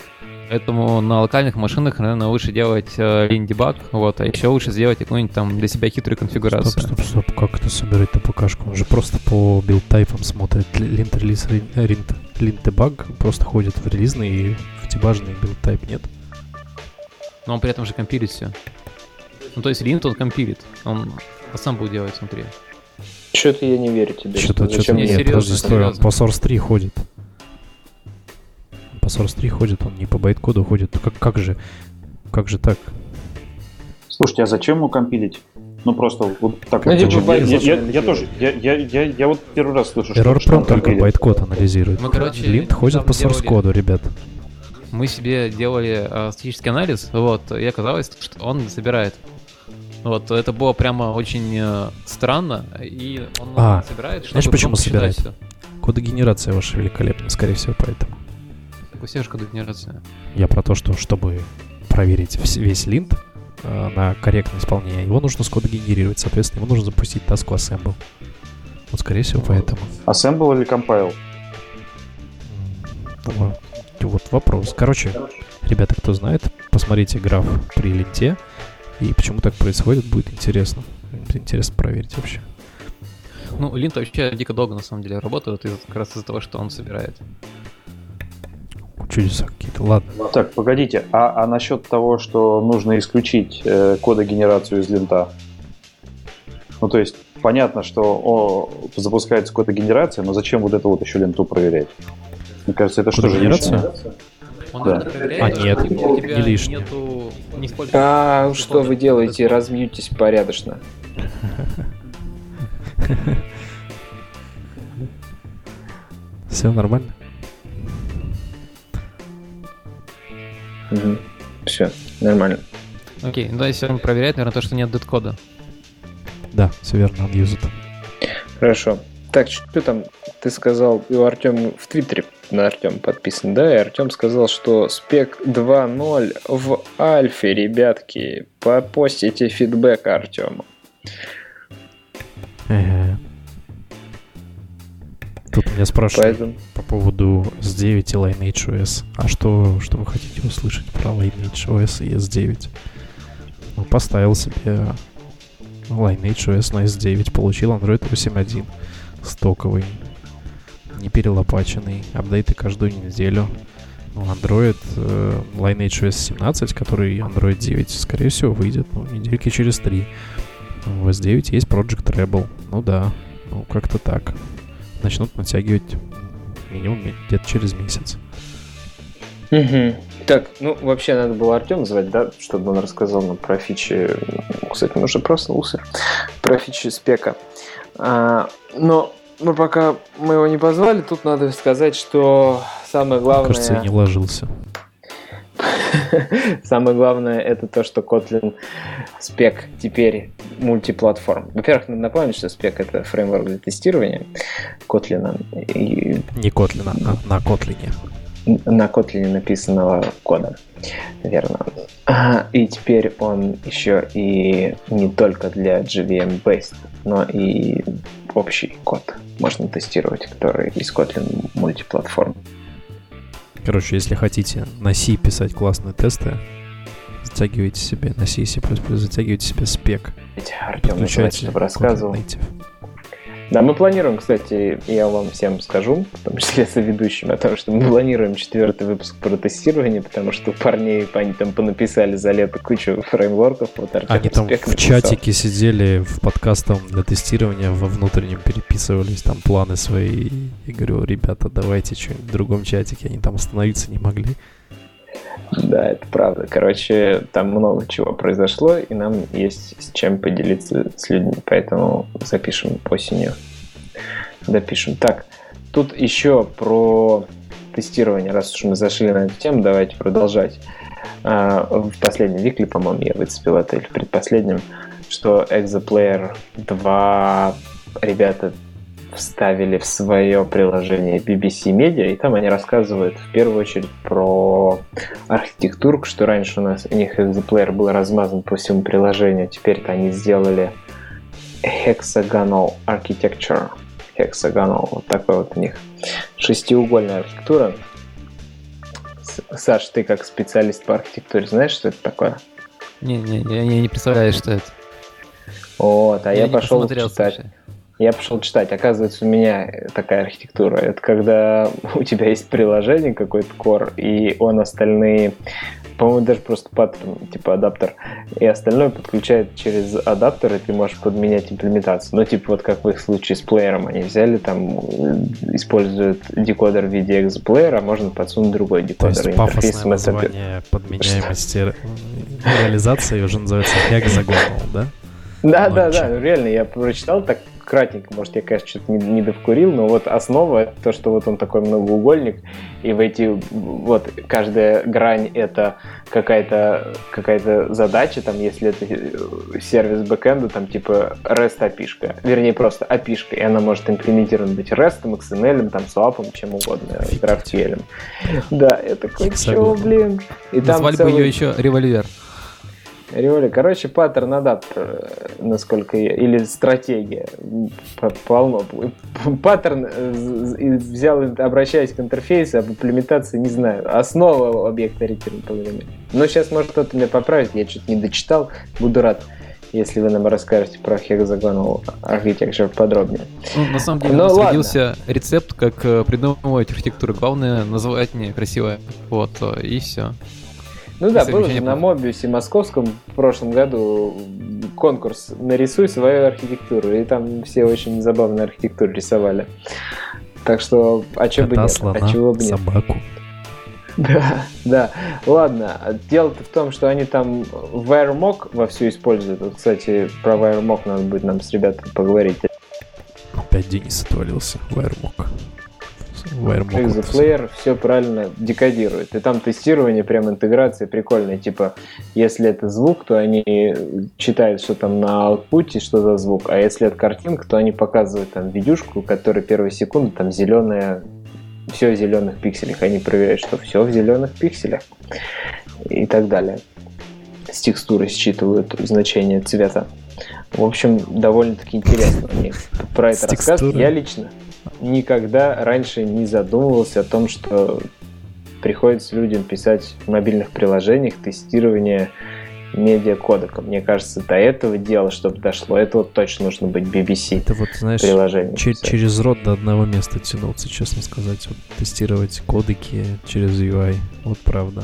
Поэтому на локальных машинах, наверное, лучше делать э, lint debug, вот, а еще лучше сделать какую-нибудь там для себя хитрую конфигурацию. Стоп, стоп, стоп, как это собирать APK шку? Он же просто по build type ам смотрит lint release, lint debug, просто ходит в релизный и в дебажный build type, нет? Но он при этом же компилит все. Ну, то есть lint он компилит, он сам будет делать внутри. Что-то я не верю тебе. Что-то, что-то, что нет, серьезно, подожди, по Source 3 ходит по Source 3 ходит, он не по байткоду ходит. Как, как же? Как же так? Слушайте, а зачем ему компилить? Ну просто вот так ну, вот. Типа, я, я, я, тоже, я, я, я, я вот первый раз слышу, Error что Prone только байткод анализирует. Мы, короче, Линт ходит по source коду, ребят. Мы себе делали э, статический анализ, вот, и оказалось, что он собирает. Вот, это было прямо очень э, странно, и он а, собирает, чтобы Знаешь, почему собирает? Все. Кодогенерация ваша великолепная, скорее всего, поэтому. Так у всех же кодогенерация. Я про то, что чтобы проверить весь линт э, на корректное исполнение, его нужно скодогенерировать, соответственно, его нужно запустить таску assemble. Вот, скорее всего, поэтому. Assemble или compile? Вопрос. Короче, ребята, кто знает, посмотрите граф при линте, и почему так происходит, будет интересно. Интересно проверить вообще. Ну, линт вообще дико долго, на самом деле, работает, из, как раз из-за того, что он собирает чудеса какие-то. Ладно. Так, погодите, а, а насчет того, что нужно исключить э, кодогенерацию из лента? Ну, то есть, понятно, что о, запускается кодогенерация, но зачем вот это вот еще ленту проверять? Мне кажется, это что же лишнее? Он да. а нет, не лишнее. Нету, а что вы делаете? Размьютесь порядочно. Все нормально? Угу. Все, нормально. Окей, ну если он проверяет, наверное, то, что нет дед-кода. Да, все верно, он юзает. Хорошо. Так, что там ты сказал, Артем в Твиттере на Артем подписан, да? И Артем сказал, что спек 2.0 в альфе, ребятки. Попостите фидбэк Артему. Тут меня спрашивают Поэтому... по поводу S9 и Lineage OS. А что, что вы хотите услышать про Lineage OS и S9? Ну, поставил себе Lineage OS на S9, получил Android 8.1 стоковый, не перелопаченный, апдейты каждую неделю. Ну, Android, э, Lineage OS 17, который Android 9, скорее всего, выйдет ну, недельки через три. В S9 есть Project Rebel. Ну да, ну как-то так начнут натягивать минимум где-то через месяц. Угу. Так, ну вообще надо было Артем звать, да, чтобы он рассказал нам про фичи. Кстати, он уже проснулся. Про фичи спека. А, но мы пока мы его не позвали, тут надо сказать, что самое главное... Кажется, я не ложился. Самое главное это то, что Kotlin спек теперь мультиплатформ. Во-первых, надо напомнить, что спек это фреймворк для тестирования Kotlin. И... Не Kotlin, а на Kotlin. На Kotlin написанного кода. Верно. И теперь он еще и не только для JVM-based, но и общий код можно тестировать, который из Kotlin мультиплатформ. Короче, если хотите на C писать классные тесты, затягивайте себе на C, C++, затягивайте себе спек. Артем, чтобы рассказывал. Да, мы планируем, кстати, я вам всем скажу, в том числе соведущим, о том, что мы планируем четвертый выпуск про тестирование, потому что парней они там понаписали за лето кучу фреймворков. Вот Артем они там в написал. чатике сидели в подкастом для тестирования, во внутреннем переписывались там планы свои. И говорю, ребята, давайте что-нибудь в другом чатике. Они там остановиться не могли. Да, это правда. Короче, там много чего произошло, и нам есть с чем поделиться с людьми, поэтому запишем осенью. Допишем. Так, тут еще про тестирование, раз уж мы зашли на эту тему, давайте продолжать. А, в последнем викле, по-моему, я выцепил это, или в предпоследнем, что Exoplayer 2 ребята вставили в свое приложение BBC Media, и там они рассказывают в первую очередь про архитектуру, что раньше у нас у них экзоплеер был размазан по всему приложению, теперь-то они сделали hexagonal architecture. Hexagonal, вот такой вот у них шестиугольная архитектура. Саш, ты как специалист по архитектуре знаешь, что это такое? Не-не, я не представляю, что это. Вот, а я, я пошел читать. Слушай. Я пошел читать. Оказывается, у меня такая архитектура. Это когда у тебя есть приложение, какой-то core, и он остальные, по-моему, даже просто паттерн, типа адаптер, и остальное подключает через адаптер, и ты можешь подменять имплементацию. Ну, типа вот как в их случае с плеером. Они взяли там, используют декодер в виде экзоплеера, можно подсунуть другой декодер. То есть пафосное название подменяемости реализации уже называется hexagonal, да? Да, да, да, реально, я прочитал так кратенько, может, я, конечно, что-то не, не довкурил, но вот основа это то, что вот он такой многоугольник, и в эти, вот, каждая грань это какая-то какая задача, там, если это э, сервис бэкэнда, там, типа REST API, вернее, просто API, и она может имплементирована быть REST, XML, там, SWAP, чем угодно, GraphQL. Да, это такой, чего, блин. И Назвали там целый... бы ее еще револьвер. Риоли, короче, паттерн адаптер, насколько я, или стратегия, полно. Паттерн э, взял, обращаясь к интерфейсу, об имплементации не знаю. Основа объекта ориентированного программирования. Но сейчас, может, кто-то меня поправит, я что-то не дочитал, буду рад, если вы нам расскажете про Hexagonal Architecture подробнее. Ну, на самом деле, Но у нас родился рецепт, как э, придумывать архитектуру. Главное, называть не красиво. Вот, э, и все. Ну да, был же на Мобиусе московском в прошлом году конкурс «Нарисуй свою архитектуру», и там все очень забавную архитектуру рисовали. Так что, а чего бы нет? Слона, а чего бы нет? собаку. Да, да. Ладно, дело-то в том, что они там WireMock вовсю используют. Вот, кстати, про WireMock надо будет нам с ребятами поговорить. Опять Денис отвалился. WireMock. Exoplayer все правильно декодирует. И там тестирование, прям интеграция прикольная. Типа, если это звук, то они читают, что там на аутпуте, что за звук. А если это картинка, то они показывают там видюшку, которая первые секунды там зеленая все в зеленых пикселях. Они проверяют, что все в зеленых пикселях и так далее. С текстуры считывают значение цвета. В общем, довольно-таки интересно мне про это рассказывать. Я лично никогда раньше не задумывался о том, что приходится людям писать в мобильных приложениях тестирование медиакодека. Мне кажется, до этого дела, чтобы дошло, это вот точно нужно быть BBC Это вот, знаешь, приложение ч- через рот до одного места тянуться, честно сказать. Вот, тестировать кодеки через UI. Вот правда.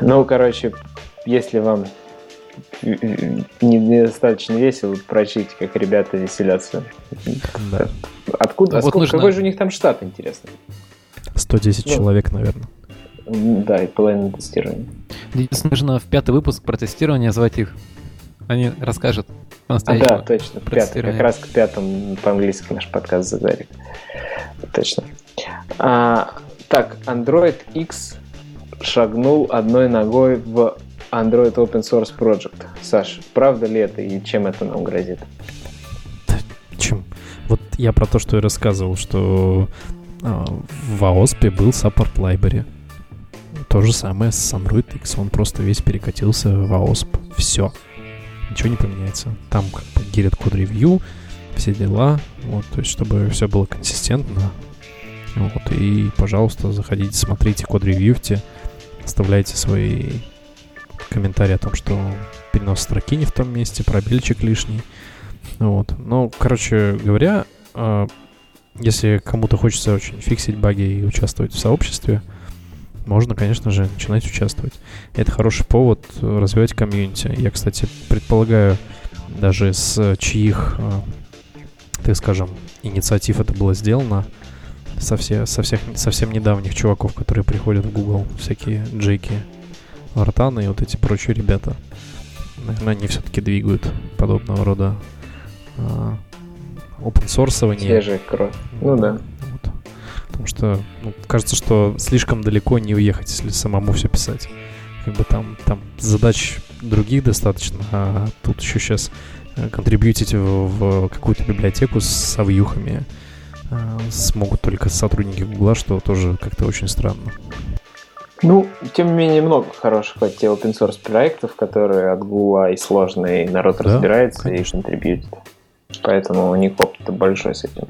Ну, короче, если вам недостаточно весело, прочите, как ребята веселятся. Да. Откуда? А вот сколько, нужно... Какой же у них там штат, интересно? 110 ну, человек, наверное. Да, и половина тестирования. Нужно в пятый выпуск про тестирование звать их. Они расскажут а, да, точно, пятый. Как раз к пятому по-английски наш подкаст задарит. Точно. А, так, Android X шагнул одной ногой в Android Open Source Project. Саш, правда ли это и чем это нам грозит? Чем? Вот я про то, что я рассказывал, что а, в AOSP был Support Library. То же самое с Android X, он просто весь перекатился в AOSP. Все. Ничего не поменяется. Там как бы гирит код ревью, все дела, вот, то есть чтобы все было консистентно. Вот, и, пожалуйста, заходите, смотрите код ревьюте, оставляйте свои комментарии о том, что перенос строки не в том месте, пробельчик лишний. Вот. Ну, короче говоря, а, если кому-то хочется очень фиксить баги и участвовать в сообществе, можно, конечно же, начинать участвовать. Это хороший повод развивать комьюнити. Я, кстати, предполагаю, даже с чьих, а, так скажем, инициатив это было сделано, со, все, со всех совсем недавних чуваков, которые приходят в Google, всякие Джейки, Артаны и вот эти прочие ребята. Наверное, они все-таки двигают подобного рода а, source. Свежая кровь. Ну да. Вот. Потому что ну, кажется, что слишком далеко не уехать, если самому все писать. Как бы там, там задач других достаточно, а тут еще сейчас э, контрибьютить в, в какую-то библиотеку с авьюхами а, смогут только сотрудники Гугла, что тоже как-то очень странно. Ну, тем не менее, много хороших эти open source проектов, которые от Гугла и сложные, народ да, разбирается конечно. и контрибьютит. Поэтому у них опыт большой с этим.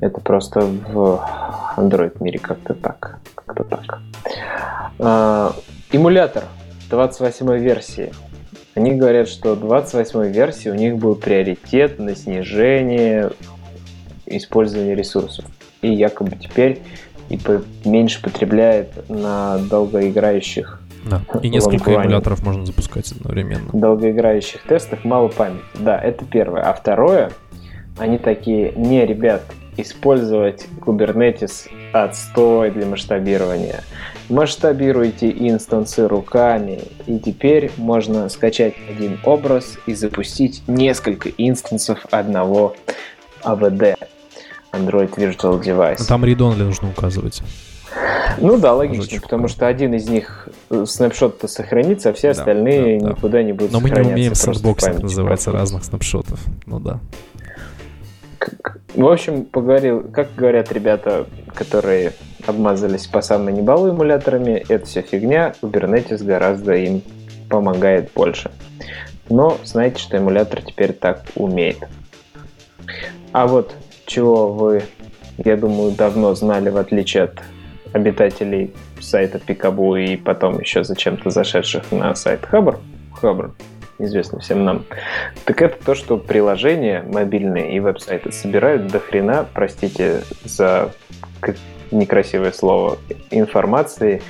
Это просто в Android мире как-то так. Как-то так. А, эмулятор 28 версии. Они говорят, что 28 версии у них был приоритет на снижение использования ресурсов. И якобы теперь и меньше потребляет на долгоиграющих да. И несколько эмуляторов можно запускать одновременно. Долгоиграющих тестах мало памяти. Да, это первое. А второе, они такие, не, ребят, использовать Kubernetes отстой для масштабирования. Масштабируйте инстансы руками, и теперь можно скачать один образ и запустить несколько инстансов одного AVD. Android Virtual Device. Но там read-only нужно указывать. Ну да, логично, потому что один из них э, снапшот-то сохранится, а все да, остальные да, да. никуда не будут Но мы не умеем sandboxing называется просто. разных снапшотов. Ну да. В общем, поговорил, как говорят ребята, которые обмазались по самой небалу эмуляторами, это все фигня, Kubernetes гораздо им помогает больше. Но знаете, что эмулятор теперь так умеет. А вот чего вы, я думаю, давно знали, в отличие от обитателей сайта Пикабу и потом еще зачем-то зашедших на сайт Хабр, Хабр, известно всем нам, так это то, что приложения мобильные и веб-сайты собирают до хрена, простите за некрасивое слово, информации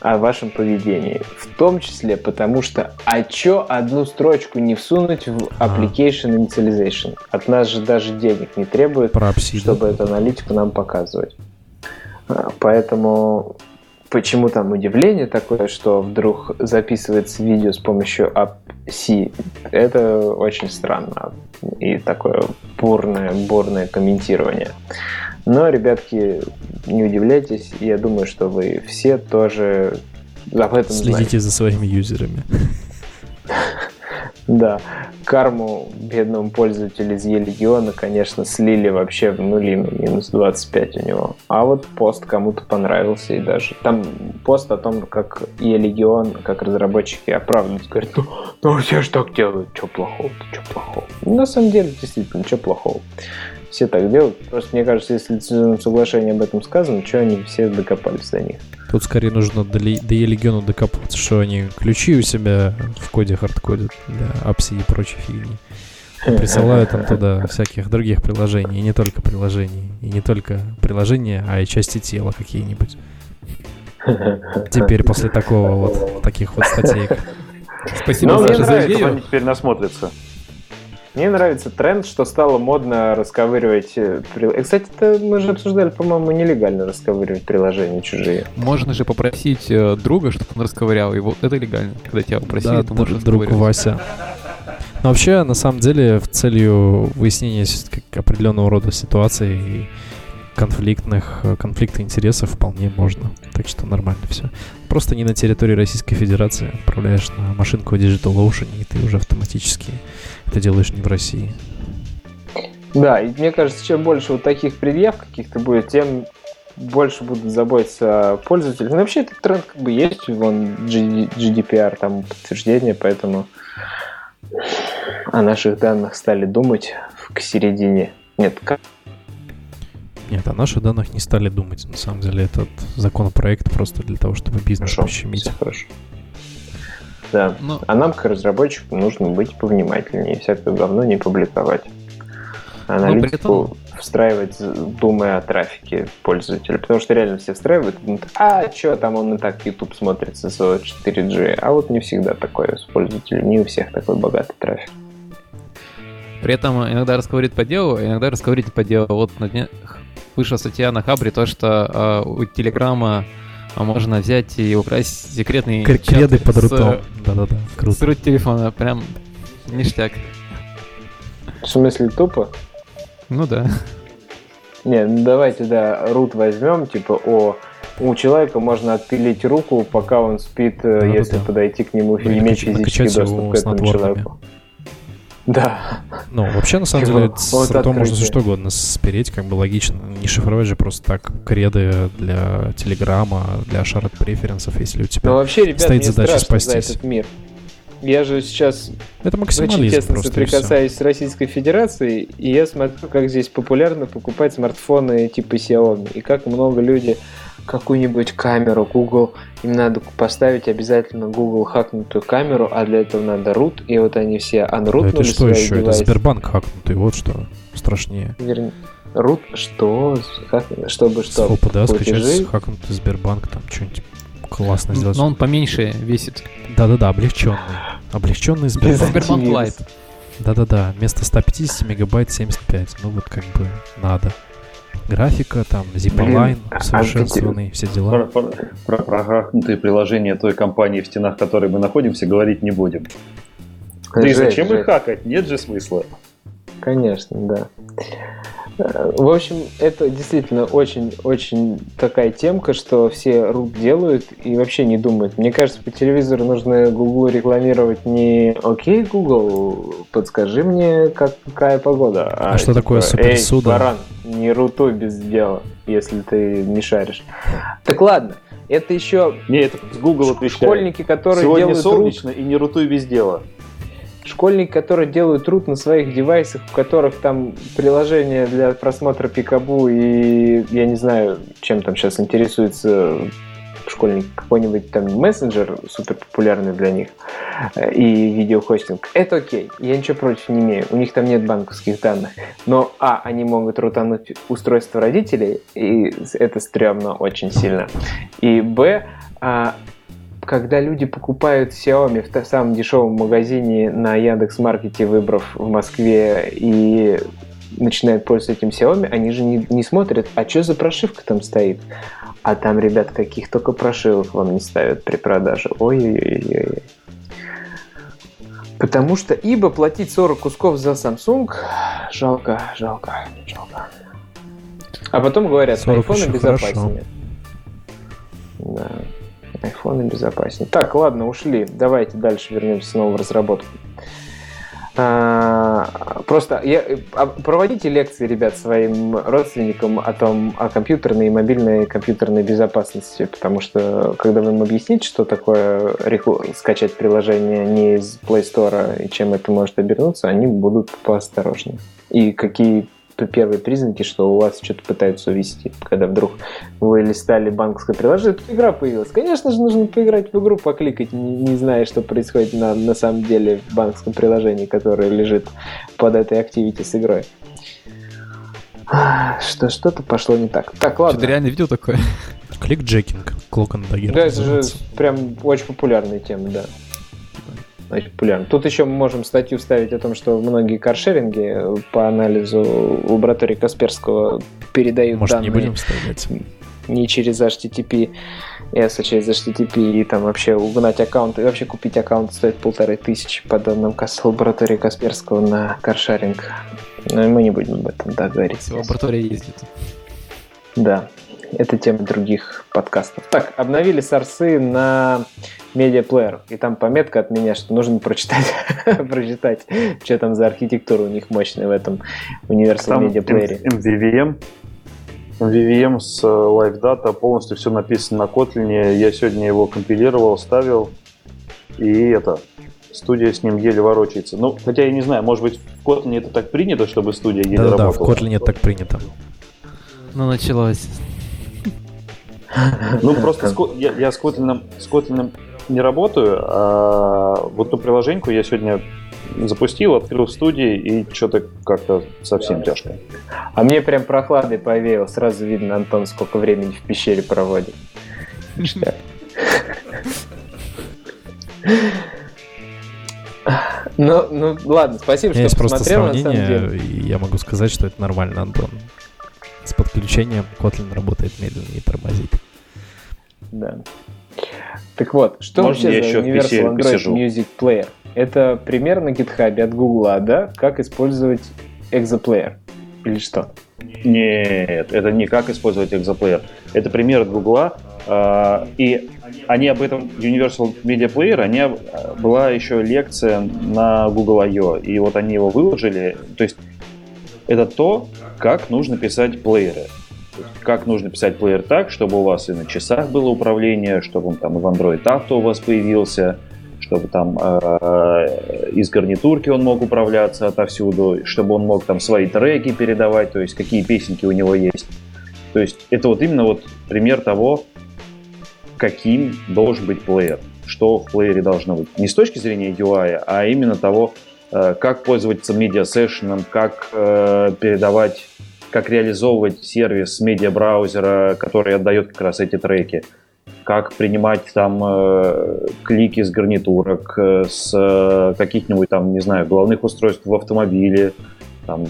о вашем поведении. В том числе потому что, а чё одну строчку не всунуть в application initialization? От нас же даже денег не требует, чтобы эту аналитику нам показывать. А, поэтому почему там удивление такое, что вдруг записывается видео с помощью AppC, это очень странно. И такое бурное, бурное комментирование. Но, ребятки, не удивляйтесь, я думаю, что вы все тоже об этом Следите знаете. за своими юзерами. Да, карму бедному пользователю из Е-легиона, конечно, слили вообще в нули, минус 25 у него. А вот пост кому-то понравился и даже... Там пост о том, как Е-легион, как разработчики оправдываются, говорят, ну, ну все же так делают, что плохого-то, что плохого. На самом деле, действительно, что плохого все так делают. Просто мне кажется, если лицензионное соглашение об этом сказано, что они все докопались до них. Тут скорее нужно до, до Елегиону докопаться, что они ключи у себя в коде хардкодят для апси и прочей фигни. Присылают там туда всяких других приложений, и не только приложений, и не только приложения, а и части тела какие-нибудь. Теперь после такого вот, таких вот статей. Спасибо, Саша, за идею. Они теперь насмотрятся. Мне нравится тренд, что стало модно расковыривать... Э, э, кстати, мы же обсуждали, по-моему, нелегально расковыривать приложения чужие. Можно же попросить э, друга, чтобы он расковырял его. Это легально. Когда тебя попросили, да, то можешь друг Вася. Но вообще, на самом деле, в целью выяснения определенного рода ситуации и конфликтных, конфликта интересов вполне можно. Так что нормально все. Просто не на территории Российской Федерации отправляешь на машинку Digital Ocean, и ты уже автоматически это делаешь не в России. Да, и мне кажется, чем больше вот таких предъяв каких-то будет, тем больше будут заботиться пользователи. Ну, вообще этот тренд как бы есть, вон GDPR, там подтверждение, поэтому о наших данных стали думать к середине. Нет, как нет, о наших данных не стали думать. На самом деле этот законопроект просто для того, чтобы бизнес хорошо, пощемить. Все хорошо. Да. Но... А нам, как разработчикам, нужно быть повнимательнее, всякое говно не публиковать. Аналитику этом... встраивать, думая о трафике пользователя. Потому что реально все встраивают, думают, а что там он и так YouTube смотрится с 4G. А вот не всегда такое с пользователем, не у всех такой богатый трафик. При этом иногда расковырит по делу, иногда расковырит по делу. Вот на дне вышла статья на Хабре, то, что э, у Телеграма а можно взять и украсть секретный К- креды под рутом. Да-да-да, круто. С рут телефона, прям ништяк. В смысле тупо? Ну да. Не, ну давайте, да, рут возьмем, типа, о, у человека можно отпилить руку, пока он спит, да, если да. подойти к нему и иметь физический доступ к этому человеку. Да. Ну, вообще, на самом деле, вот с ртом можно все что угодно спереть, как бы логично. Не шифровать же просто так креды для Телеграма, для шарот преференсов, если у тебя Но вообще, ребят, стоит задача спастись. За этот мир. Я же сейчас это очень тесно соприкасаюсь с Российской Федерацией, и я смотрю, как здесь популярно покупать смартфоны типа Xiaomi, и как много люди какую-нибудь камеру Google, им надо поставить обязательно Google хакнутую камеру, а для этого надо root, и вот они все unrootнули Это что еще? Девайсы. Это Сбербанк хакнутый, вот что страшнее. Вернее, root что? Как, чтобы что? С ОПД скачать хакнутый Сбербанк, там что-нибудь классно сделать. Но он поменьше весит. Да-да-да, облегченный. Облегченный Сбербанк. Сбербанк Lite. Да-да-да, вместо 150 мегабайт 75. Ну вот как бы надо графика, там, zip-align, а совершенствованный, все дела. Про, про, про программные приложения той компании, в стенах которой мы находимся, говорить не будем. Да и зачем их хакать? Нет же смысла. Конечно, да. В общем, это действительно очень-очень такая темка, что все рук делают и вообще не думают. Мне кажется, по телевизору нужно Google рекламировать не «Окей, Google, подскажи мне, как, какая погода». А, а что типа, такое суперсуда? Эй, баран, не рутой без дела, если ты не шаришь. Так ладно, это еще... Не, это с Google отвечает. Школьники, которые Сегодня делают солнечно рут... и не рутой без дела. Школьники, которые делают труд на своих девайсах, у которых там приложение для просмотра пикабу и, я не знаю, чем там сейчас интересуется школьник, какой-нибудь там мессенджер супер популярный для них э, и видеохостинг, это окей, я ничего против не имею, у них там нет банковских данных, но а, они могут рутануть устройство родителей, и это стрёмно очень сильно, и б, а, когда люди покупают Xiaomi в самом дешевом магазине на Яндекс Маркете, выбрав в Москве и начинают пользоваться этим Xiaomi, они же не, не смотрят, а что за прошивка там стоит. А там, ребят, каких только прошивок вам не ставят при продаже. Ой-ой-ой. Потому что ибо платить 40 кусков за Samsung жалко, жалко, жалко. А потом говорят, айфоны безопаснее. Да, айфоны безопаснее. Так, ладно, ушли. Давайте дальше вернемся снова в разработку. А, просто я, а, проводите лекции, ребят, своим родственникам о том, о компьютерной и мобильной компьютерной безопасности, потому что когда вы им объясните, что такое скачать приложение не из Play Store и чем это может обернуться, они будут поосторожнее. И какие первые признаки, что у вас что-то пытаются увести, когда вдруг вы листали банковское приложение, тут игра появилась. Конечно же, нужно поиграть в игру, покликать, не, не зная, что происходит на, на самом деле в банковском приложении, которое лежит под этой активити с игрой. Что что-то пошло не так. Так, ладно. Ты реально видел такое? Клик-джекинг, Клокон. Да, это же прям очень популярная тема, да очень популярно. Тут еще мы можем статью вставить о том, что многие каршеринги по анализу лаборатории Касперского передают Может, данные не будем вставлять? не через HTTP, а через HTTP и там вообще угнать аккаунт и вообще купить аккаунт стоит полторы тысячи по данным лаборатории Касперского на каршеринг. Но мы не будем об этом да, говорить. Лаборатория ездит. Да, это тема других подкастов. Так, обновили сорсы на медиаплеер. И там пометка от меня, что нужно прочитать, прочитать, что там за архитектура у них мощная в этом Universal Media Player. MVVM. MVVM с э, Live Data полностью все написано на Kotlin. Я сегодня его компилировал, ставил. И это, студия с ним еле ворочается. Ну, хотя я не знаю, может быть, в Kotlin это так принято, чтобы студия еле да, работала? Да, в Kotlin это так принято. Ну, началось. Ну, просто я, с Kotlin, не работаю, а вот эту приложеньку я сегодня запустил, открыл в студии, и что-то как-то совсем тяжко. А мне прям прохладой повеяло. Сразу видно, Антон, сколько времени в пещере проводит. Ну, ну ладно, спасибо, что Есть просто сравнение, я могу сказать, что это нормально, Антон. С подключением Kotlin работает медленно и тормозит. Да. Так вот, что Можно вообще за Universal Android посижу? Music Player? Это пример на GitHub от Google, да? Как использовать Exoplayer? Или что? Нет, это не как использовать Exoplayer. Это пример от Google. А, и они об этом Universal Media Player, они, была еще лекция на Google I.O. И вот они его выложили. То есть это то, как нужно писать плееры как нужно писать плеер так, чтобы у вас и на часах было управление, чтобы он там в Android Auto у вас появился, чтобы там э, из гарнитурки он мог управляться отовсюду, чтобы он мог там свои треки передавать, то есть какие песенки у него есть. То есть это вот именно вот пример того, каким должен быть плеер, что в плеере должно быть. Не с точки зрения UI, а именно того, э, как пользоваться медиа-сессионом, как э, передавать как реализовывать сервис медиабраузера, который отдает как раз эти треки, как принимать там э, клики с гарнитурок, э, с э, каких-нибудь там, не знаю, главных устройств в автомобиле. Там,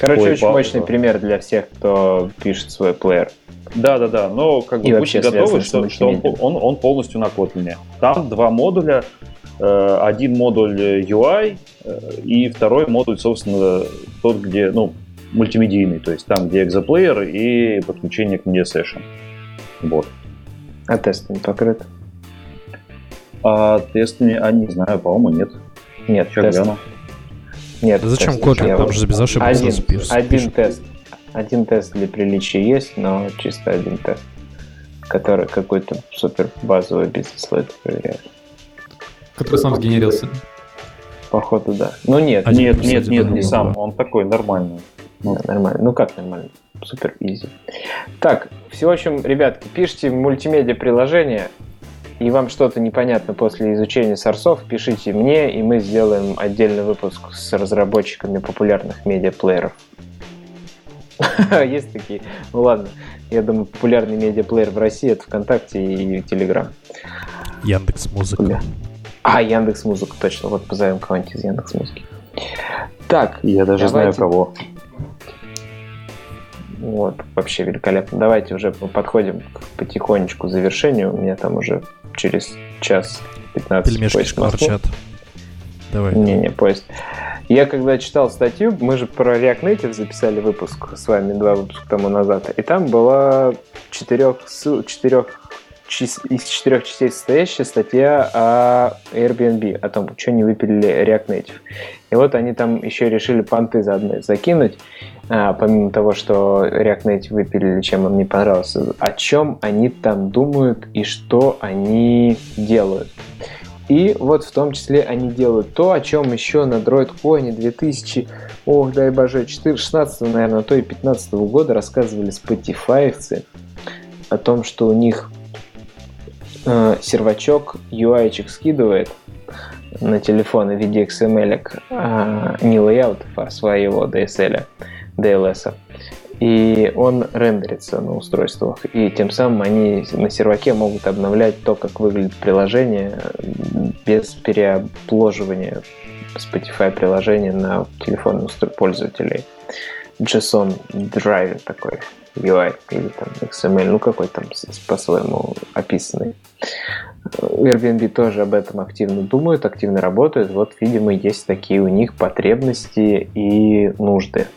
Короче, очень пауза. мощный пример для всех, кто пишет свой плеер. Да, да, да, но как бы будьте готовы, что, что он, он, он полностью на Kotlin. Там два модуля, э, один модуль UI э, и второй модуль, собственно, тот, где, ну, мультимедийный, то есть там, где экзоплеер и подключение к Media Session. Вот. А тесты не покрыты? А тесты, а не знаю, по-моему, нет. Нет, Сейчас гляну. Нет. Да зачем Kotlin? Там же без ошибок один, пишешь, один тест. Один тест для приличия есть, но чисто один тест, который какой-то супер базовый бизнес-лайт проверяет. Который сам сгенерился. Походу, да. Ну нет, один нет, нет, нет, не сам. Он такой нормальный. Ну, да, нормально. Ну как нормально? Супер изи. Так, в общем, ребятки, пишите мультимедиа приложение, и вам что-то непонятно после изучения сорсов, пишите мне, и мы сделаем отдельный выпуск с разработчиками популярных медиаплееров. Есть такие? Ну ладно, я думаю, популярный медиаплеер в России это ВКонтакте и Телеграм. Яндекс Музыка. А, Яндекс Музыка, точно. Вот позовем кого-нибудь из Яндекс Музыки. Так, я даже давайте... знаю кого. Вот, вообще великолепно. Давайте уже подходим к потихонечку завершению. У меня там уже через час 15 Пельмешки шкварчат. Давай. Не-не, поезд. Я когда читал статью, мы же про React Native записали выпуск с вами два выпуска тому назад, и там была четырех, четырех из четырех частей состоящая статья о Airbnb, о том, что не выпилили React Native. И вот они там еще решили понты заодно закинуть, а, помимо того, что React Native выпилили, чем им не понравилось, о чем они там думают и что они делают. И вот в том числе они делают то, о чем еще на DroidCon 2000, ох, дай боже, 16, наверное, то и 15 года рассказывали Spotify о том, что у них э, сервачок UI скидывает на телефон в виде XML э, не лейаутов, а своего DSL, DLS. И он рендерится на устройствах. И тем самым они на серваке могут обновлять то, как выглядит приложение без переобложивания Spotify приложения на телефоны пользователей. JSON драйвер такой UI или там XML, ну какой там по-своему описанный. Airbnb тоже об этом активно думают, активно работают. Вот, видимо, есть такие у них потребности и нужды.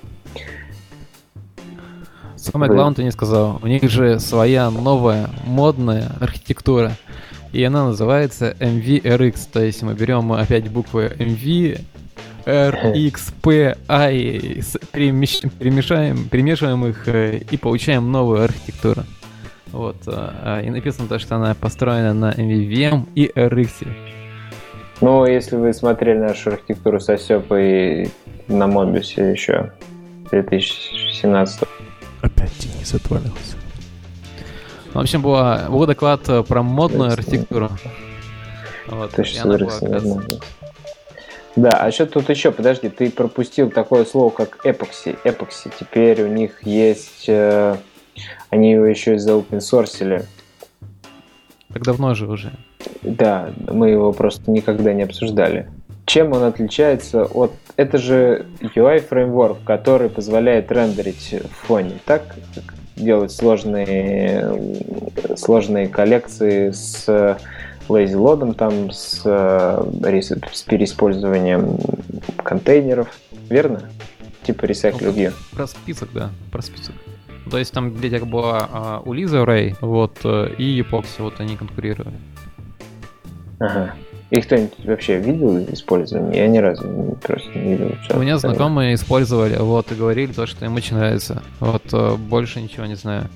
Самое главное, ты не сказал. У них же своя новая модная архитектура. И она называется MVRX. То есть мы берем опять буквы MV, R, X, P, I, перемешаем, перемешиваем их э, и получаем новую архитектуру. Вот. Э, и написано то, что она построена на MVVM и RX. Ну, если вы смотрели нашу архитектуру с Осепой на Мобиусе еще 2017 Опять Денис отвалился. В общем, была, был доклад э, про модную архитектуру. Вот, да, а что тут еще? Подожди, ты пропустил такое слово, как эпокси. Эпокси. Теперь у них есть... Э, они его еще и заопенсорсили. Так давно же уже. Да, мы его просто никогда не обсуждали. Чем он отличается от... Это же UI фреймворк, который позволяет рендерить в фоне, так? Делать сложные, сложные коллекции с lazy load, там с, э, с переиспользованием контейнеров, верно? Типа Recycle View. Ну, про список, да, про список. То есть там как была а, у Лизы Array, вот, э, и Epoxy, вот они конкурировали. Ага. И кто-нибудь вообще видел использование? Я ни разу просто не видел. У меня знакомые использовали, вот, и говорили то, что им очень нравится. Вот, э, больше ничего не знаю.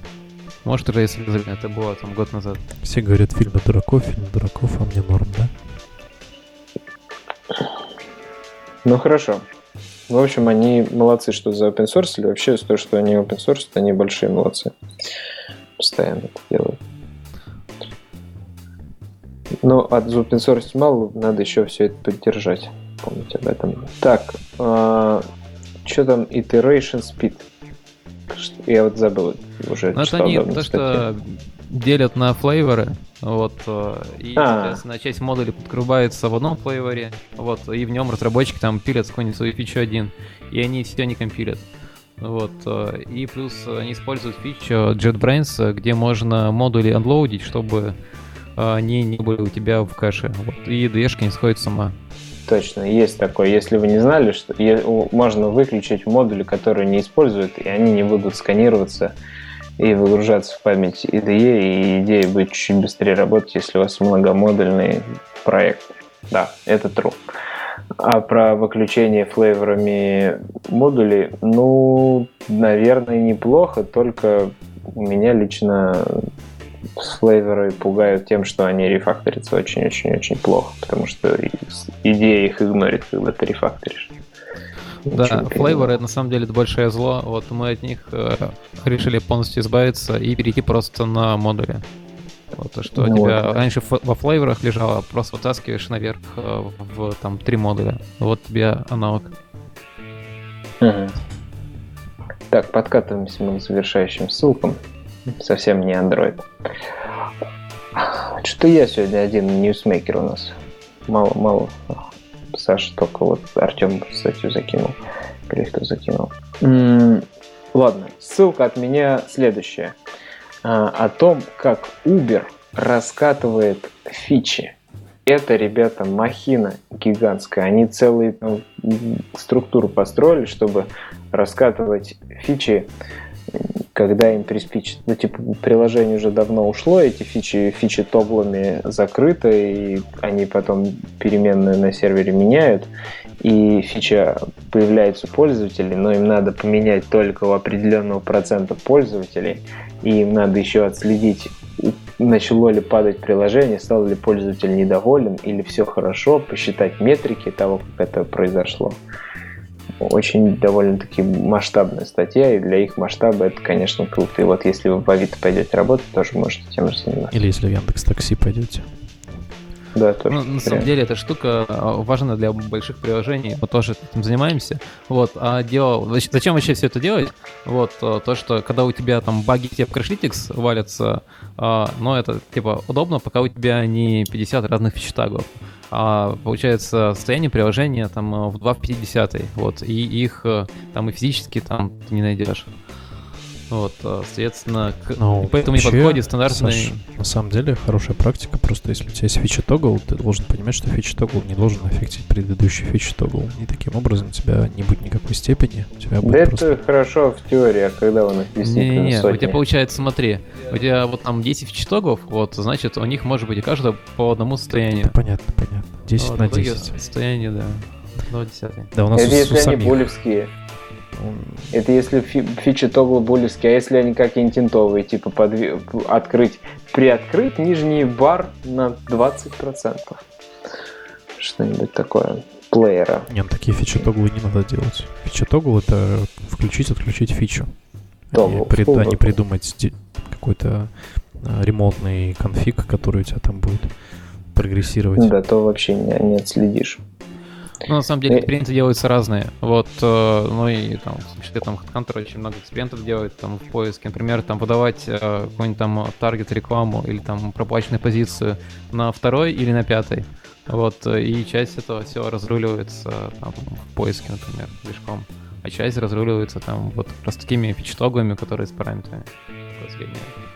Может, уже если это было там год назад. Все говорят, фильм дураков, фильм дураков, а мне норм, да? Ну хорошо. В общем, они молодцы, что за open source, или вообще то, что они open source, они большие молодцы. Постоянно это делают. Но от open source мало, надо еще все это поддержать. Помните об этом. Так, э, что там iteration speed? Я вот забыл уже. Ну, это они то, что делят на флейворы, вот, э, и, а. соответственно, часть модулей подгрубается в одном флейворе, вот, и в нем разработчики там пилят какую-нибудь свою фичу один, и они все не компилят. Вот, э, и плюс они используют фичу JetBrains, где можно модули unloadить, чтобы э, они не были у тебя в кэше. Вот, и ide не сходит сама. Точно, есть такое. Если вы не знали, что можно выключить модули, которые не используют, и они не будут сканироваться и выгружаться в память IDE, и идея будет чуть быстрее работать, если у вас многомодульный проект. Да, это true. А про выключение флейворами модулей, ну, наверное, неплохо, только у меня лично флейверы пугают тем, что они рефакторятся очень-очень-очень плохо, потому что идея их игнорит, когда ты рефакторишь. Да, флейворы на самом деле это большое зло. Вот мы от них э, решили полностью избавиться и перейти просто на модули. Вот, то, что ну, у тебя вот. раньше во флейворах лежало, просто вытаскиваешь наверх э, в там три модуля. Вот тебе аналог. Угу. Так, подкатываемся мы к завершающим ссылкам. Совсем не Android. Что я сегодня один ньюсмейкер у нас. Мало, мало. Саша только вот Артем статью закинул. Или кто закинул. М-м- ладно, ссылка от меня следующая. А, о том, как Uber раскатывает фичи. Это, ребята, махина гигантская. Они целые там, структуру построили, чтобы раскатывать фичи когда им приспичит. Ну, типа, приложение уже давно ушло, эти фичи, фичи тоглами закрыты, и они потом переменные на сервере меняют, и фича появляется у пользователей, но им надо поменять только у определенного процента пользователей, и им надо еще отследить, начало ли падать приложение, стал ли пользователь недоволен, или все хорошо, посчитать метрики того, как это произошло очень довольно-таки масштабная статья, и для их масштаба это, конечно, круто. И вот если вы в Авито пойдете работать, тоже можете тем же заниматься. Или если в Яндекс Такси пойдете. Да, тоже. Ну, на самом деле, эта штука а, важна для больших приложений. Мы тоже этим занимаемся. Вот, а дело... Зачем вообще все это делать? Вот, а, то, что когда у тебя там баги тебе в Crashlytics валятся, а, но это, типа, удобно, пока у тебя не 50 разных фичтагов а получается состояние приложения там э, в 2 в 50 вот, и их э, там и физически там ты не найдешь. Вот, э, соответственно, к... ну, поэтому вообще, не подходит стандартный... Саш, на самом деле хорошая практика, просто если у тебя есть фича тогл, ты должен понимать, что фича тогл не должен аффектить предыдущий фича тогл. И таким образом у тебя не будет никакой степени. У тебя будет да просто... это хорошо в теории, а когда он их действительно Не-не-не, у тебя получается, смотри, у тебя вот там 10 фича тоглов, вот, значит, у них может быть у каждого по одному состоянию. Это понятно, понятно. 10 вот, на 10. Состояние, да. До 10. Да, у нас это у, если у они булевские. Это если фи фичи тогл булевские, а если они какие-нибудь интовые, типа подв... открыть, приоткрыть нижний бар на 20%. Что-нибудь такое. Плеера. Нет, ну такие фичи тоглы не надо делать. Фича тогл это включить-отключить фичу. Тогл. Прид... а не придумать какой-то ремонтный конфиг, который у тебя там будет прогрессировать. Да, то вообще не, не отследишь. Ну, на самом деле, э, эксперименты делаются разные. Вот, э, ну и там, в смысле, там HeadHunter очень много экспериментов делает там в поиске. Например, там выдавать э, какой-нибудь там таргет рекламу или там проплаченную позицию на второй или на пятой. Вот, и часть этого всего разруливается там, в поиске, например, движком. А часть разруливается там вот просто такими фичтоглами, которые с параметрами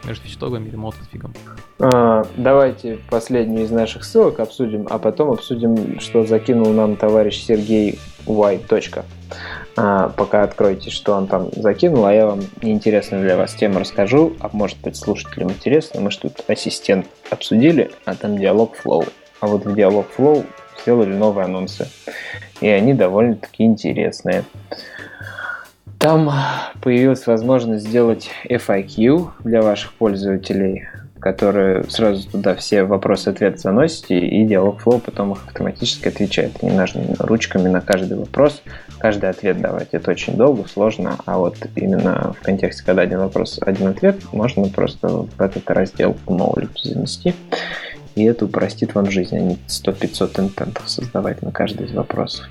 между фичтогом и ремонт конфигом. А, давайте последнюю из наших ссылок обсудим, а потом обсудим, что закинул нам товарищ Сергей Y. А, пока откройте, что он там закинул, а я вам неинтересную для вас тему расскажу, а может быть слушателям интересно. Мы же тут ассистент обсудили, а там диалог Flow. А вот в диалог Flow сделали новые анонсы. И они довольно-таки интересные. Там появилась возможность сделать FIQ для ваших пользователей, которые сразу туда все вопросы-ответы заносите, и Dialogflow потом их автоматически отвечает. Не нужно ручками на каждый вопрос, каждый ответ давать. Это очень долго, сложно, а вот именно в контексте, когда один вопрос, один ответ, можно просто в этот раздел knowledge занести, и это упростит вам жизнь, а не 100-500 интентов создавать на каждый из вопросов.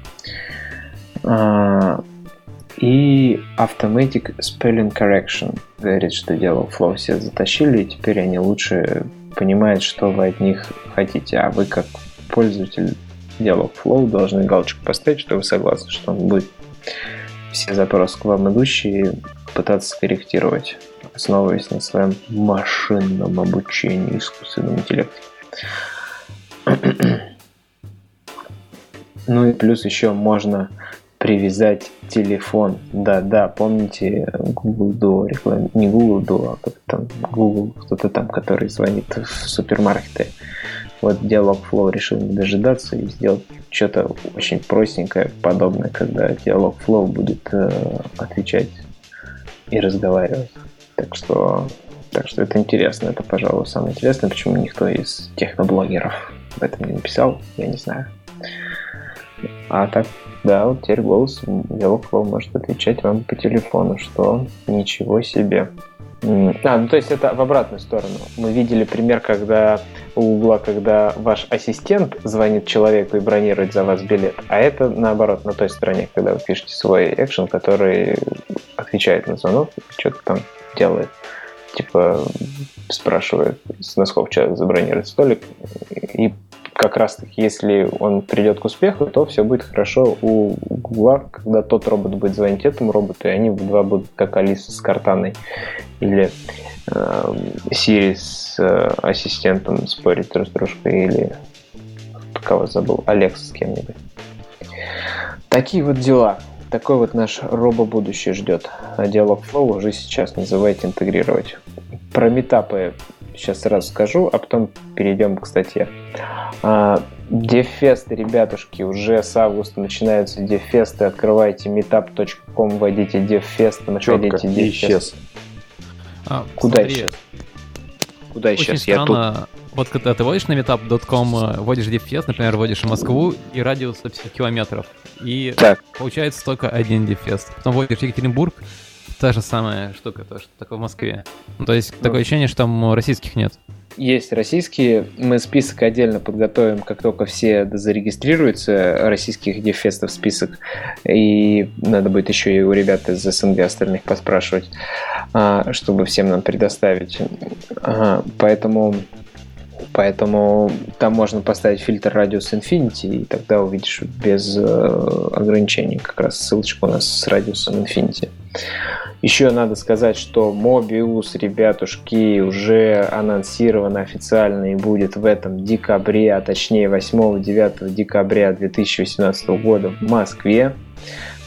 И Automatic Spelling Correction. Говорит, что дело Flow все затащили, и теперь они лучше понимают, что вы от них хотите. А вы как пользователь диалог Flow должны галочку поставить, что вы согласны, что он будет все запросы к вам идущие пытаться скорректировать, основываясь на своем машинном обучении искусственном интеллекте. ну и плюс еще можно привязать телефон. Да, да, помните Google Duo, реклам... не Google Duo, а как там Google, кто-то там, который звонит в супермаркеты. Вот Dialogflow решил не дожидаться и сделать что-то очень простенькое, подобное, когда Dialogflow будет э, отвечать и разговаривать. Так что Так что это интересно. Это, пожалуй, самое интересное, почему никто из техноблогеров об этом не написал, я не знаю. А так, да, вот теперь голос Yellowclaw может отвечать вам по телефону, что ничего себе. А, ну то есть это в обратную сторону. Мы видели пример, когда у угла, когда ваш ассистент звонит человеку и бронирует за вас билет, а это наоборот, на той стороне, когда вы пишете свой экшен, который отвечает на звонок что-то там делает. Типа спрашивает, насколько человек забронирует столик, и как раз таки, если он придет к успеху, то все будет хорошо у Гугла, когда тот робот будет звонить этому роботу, и они два будут как Алиса с Картаной или э, Siri с э, ассистентом спорить друг с дружкой, или кого забыл, Алекс с кем-нибудь. Такие вот дела. Такой вот наш робо-будущее ждет. А диалог Flow уже сейчас называйте интегрировать. Про метапы сейчас сразу скажу, а потом перейдем к статье. Дефесты, ребятушки, уже с августа начинаются дефесты. Открывайте meetup.com, вводите дефесты, находите дефест. А, Куда смотри, исчез? Куда исчез? Я странно, тут... вот когда ты вводишь на meetup.com, э, вводишь дефест, например, вводишь Москву и радиус 50 километров. И так. получается только один дефест. Потом вводишь Екатеринбург, та же самая штука, то, что такое в Москве. Ну, то есть ну, такое ощущение, что там российских нет. Есть российские. Мы список отдельно подготовим, как только все зарегистрируются, российских дефестов список. И надо будет еще и у ребят из СНГ остальных поспрашивать, а, чтобы всем нам предоставить. Поэтому Поэтому там можно поставить фильтр радиус Infinity, и тогда увидишь без э, ограничений как раз ссылочку у нас с радиусом Infinity. Еще надо сказать, что Mobius, ребятушки, уже анонсирован официально и будет в этом декабре, а точнее 8-9 декабря 2018 года в Москве.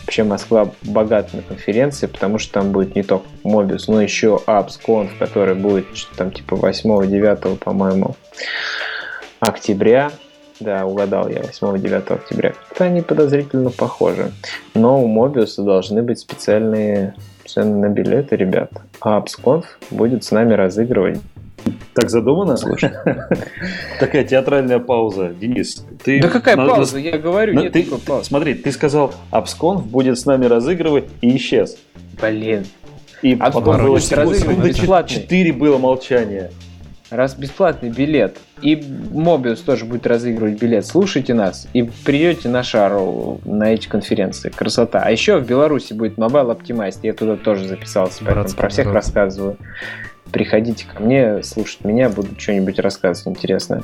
Вообще Москва богата на конференции, потому что там будет не только Mobius, но еще AppsConf, который будет там типа 8-9, по-моему, октября. Да, угадал я, 8-9 октября. Как-то они подозрительно похожи. Но у Mobius должны быть специальные цены на билеты, ребят. А AppsConf будет с нами разыгрывать так задумано? Слушай. Такая театральная пауза. Денис, ты... Да какая на... пауза? Я говорю, нет ты... паузы. Смотри, ты сказал, Абсконф будет с нами разыгрывать и исчез. Блин. И а потом было секунды 4 было молчание. Раз бесплатный билет, и Мобиус тоже будет разыгрывать билет, слушайте нас и придете на шару на эти конференции. Красота. А еще в Беларуси будет Mobile Optimized, я туда тоже записался, поэтому про всех народ. рассказываю приходите ко мне, слушать меня, буду что-нибудь рассказывать интересное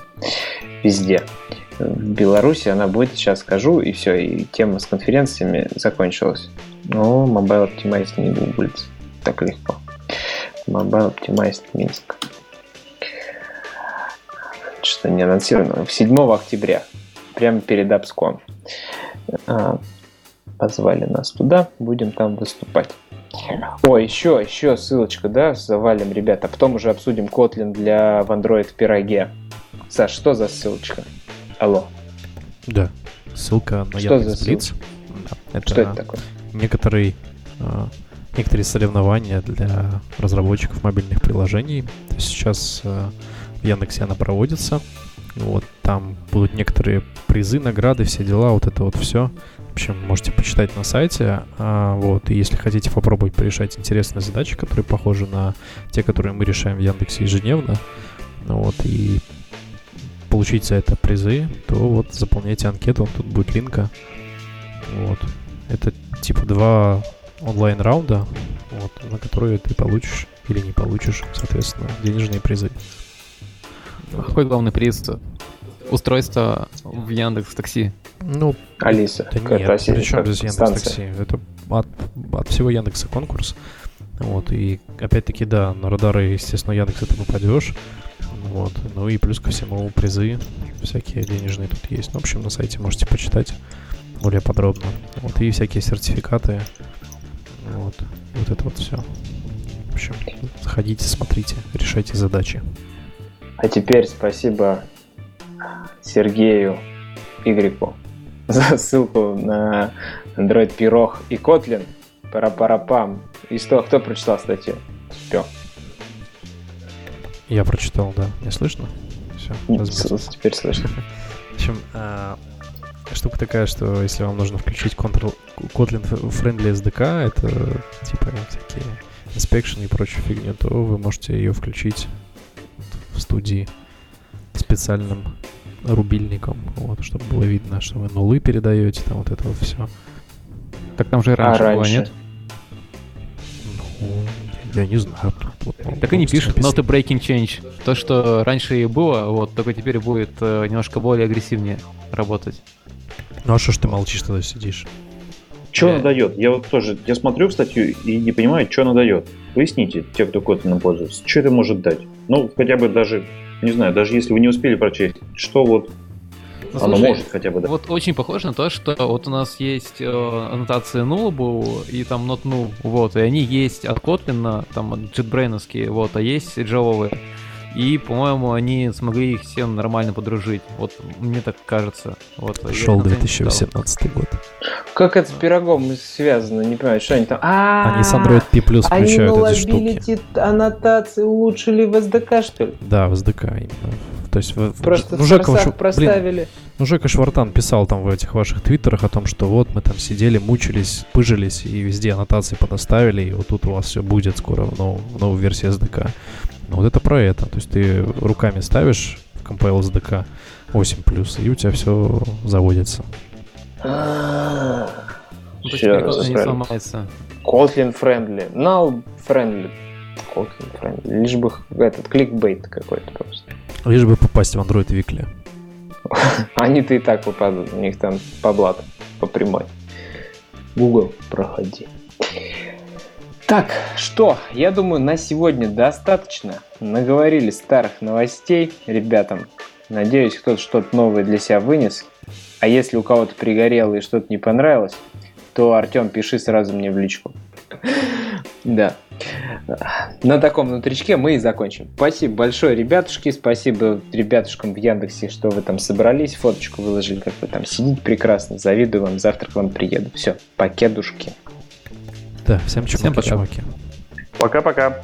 везде. В Беларуси она будет, сейчас скажу, и все, и тема с конференциями закончилась. Но Mobile Optimized не гуглится так легко. Mobile Optimized Минск. Что не анонсировано. 7 октября, прямо перед Апском. А, позвали нас туда, будем там выступать. О, еще, еще ссылочка, да, завалим, ребята. Потом уже обсудим Kotlin для в Android пироге. Саш, что за ссылочка? Алло. Да, ссылка на что Яндекс.Блиц. Да, это что это такое? Некоторый, э, некоторые соревнования для разработчиков мобильных приложений. Сейчас э, в Яндексе она проводится. Вот, там будут некоторые призы, награды, все дела, вот это вот все. В общем, можете почитать на сайте. А, вот, и если хотите попробовать порешать интересные задачи, которые похожи на те, которые мы решаем в Яндексе ежедневно, ну вот, и получить за это призы, то вот заполняйте анкету, тут будет линка. Вот. Это типа два онлайн-раунда, вот, на которые ты получишь или не получишь, соответственно, денежные призы. Какой главный приз? Устройство в Яндекс Такси. Ну, Алиса. Да нет, это причем здесь Яндекс Такси? Это от, от всего Яндекса конкурс. Вот, и опять-таки, да, на радары, естественно, Яндекс ты попадешь. Вот, ну и плюс ко всему призы всякие денежные тут есть. Ну, в общем, на сайте можете почитать более подробно. Вот, и всякие сертификаты. Вот, вот это вот все. В общем, заходите, смотрите, решайте задачи. А теперь спасибо Сергею Игреку за ссылку на Android Пирог и Kotlin. Пара-пара-пам. И что, кто прочитал статью? Успел. Я прочитал, да. Не слышно? Все, Теперь слышно. В общем, а, штука такая, что если вам нужно включить Control, Kotlin Friendly SDK, это типа всякие inspection и прочую фигню, то вы можете ее включить в студии специальным рубильником, вот, чтобы было видно, что вы нулы передаете, там вот это вот все. Так там же и раньше, а было, нет? Ну, я не знаю. Вот, так и не пишет not a breaking change. То, что раньше и было, вот, только теперь будет э, немножко более агрессивнее работать. Ну а что ж ты молчишь тогда сидишь? Что она дает? Я вот тоже, я смотрю статью и не понимаю, что она дает. Поясните, те, кто Kotlin пользуется, что это может дать? Ну, хотя бы даже, не знаю, даже если вы не успели прочесть, что вот ну, Оно слушай, может хотя бы, да. Вот очень похоже на то, что вот у нас есть э, аннотации nullable и там not null, вот, и они есть от Kotlin, там, JetBrains, вот, а есть джавовые. И, по-моему, они смогли их всем нормально подружить. Вот мне так кажется. Вот, Шел 2018 год. Как это с пирогом связано? Не понимаю, что они там... А, они с Android P Plus включают эти штуки. Они аннотации улучшили в SDK, что ли? Да, в SDK именно. То есть Просто ну, Жека, в проставили. Блин, ну, Жека Швартан писал там в этих ваших твиттерах о том, что вот мы там сидели, мучились, пыжились и везде аннотации подоставили, и вот тут у вас все будет скоро в, нов, в новой версии SDK. Ну, вот это про это. То есть ты руками ставишь в Compile SDK 8+, и у тебя все заводится. Kotlin friendly. Null friendly. Kotlin friendly. Лишь бы этот кликбейт какой-то просто. Лишь бы попасть в Android Weekly. Они-то и так попадут. У них там по блату, по прямой. Google, проходи. Так, что, я думаю, на сегодня достаточно. Наговорили старых новостей ребятам. Надеюсь, кто-то что-то новое для себя вынес. А если у кого-то пригорело и что-то не понравилось, то, Артем, пиши сразу мне в личку. Да. На таком внутричке мы и закончим. Спасибо большое, ребятушки. Спасибо ребятушкам в Яндексе, что вы там собрались. Фоточку выложили, как вы там сидите прекрасно. Завидую вам. Завтра к вам приеду. Все, покедушки. Да, всем чуваки. Всем пока. Пока-пока.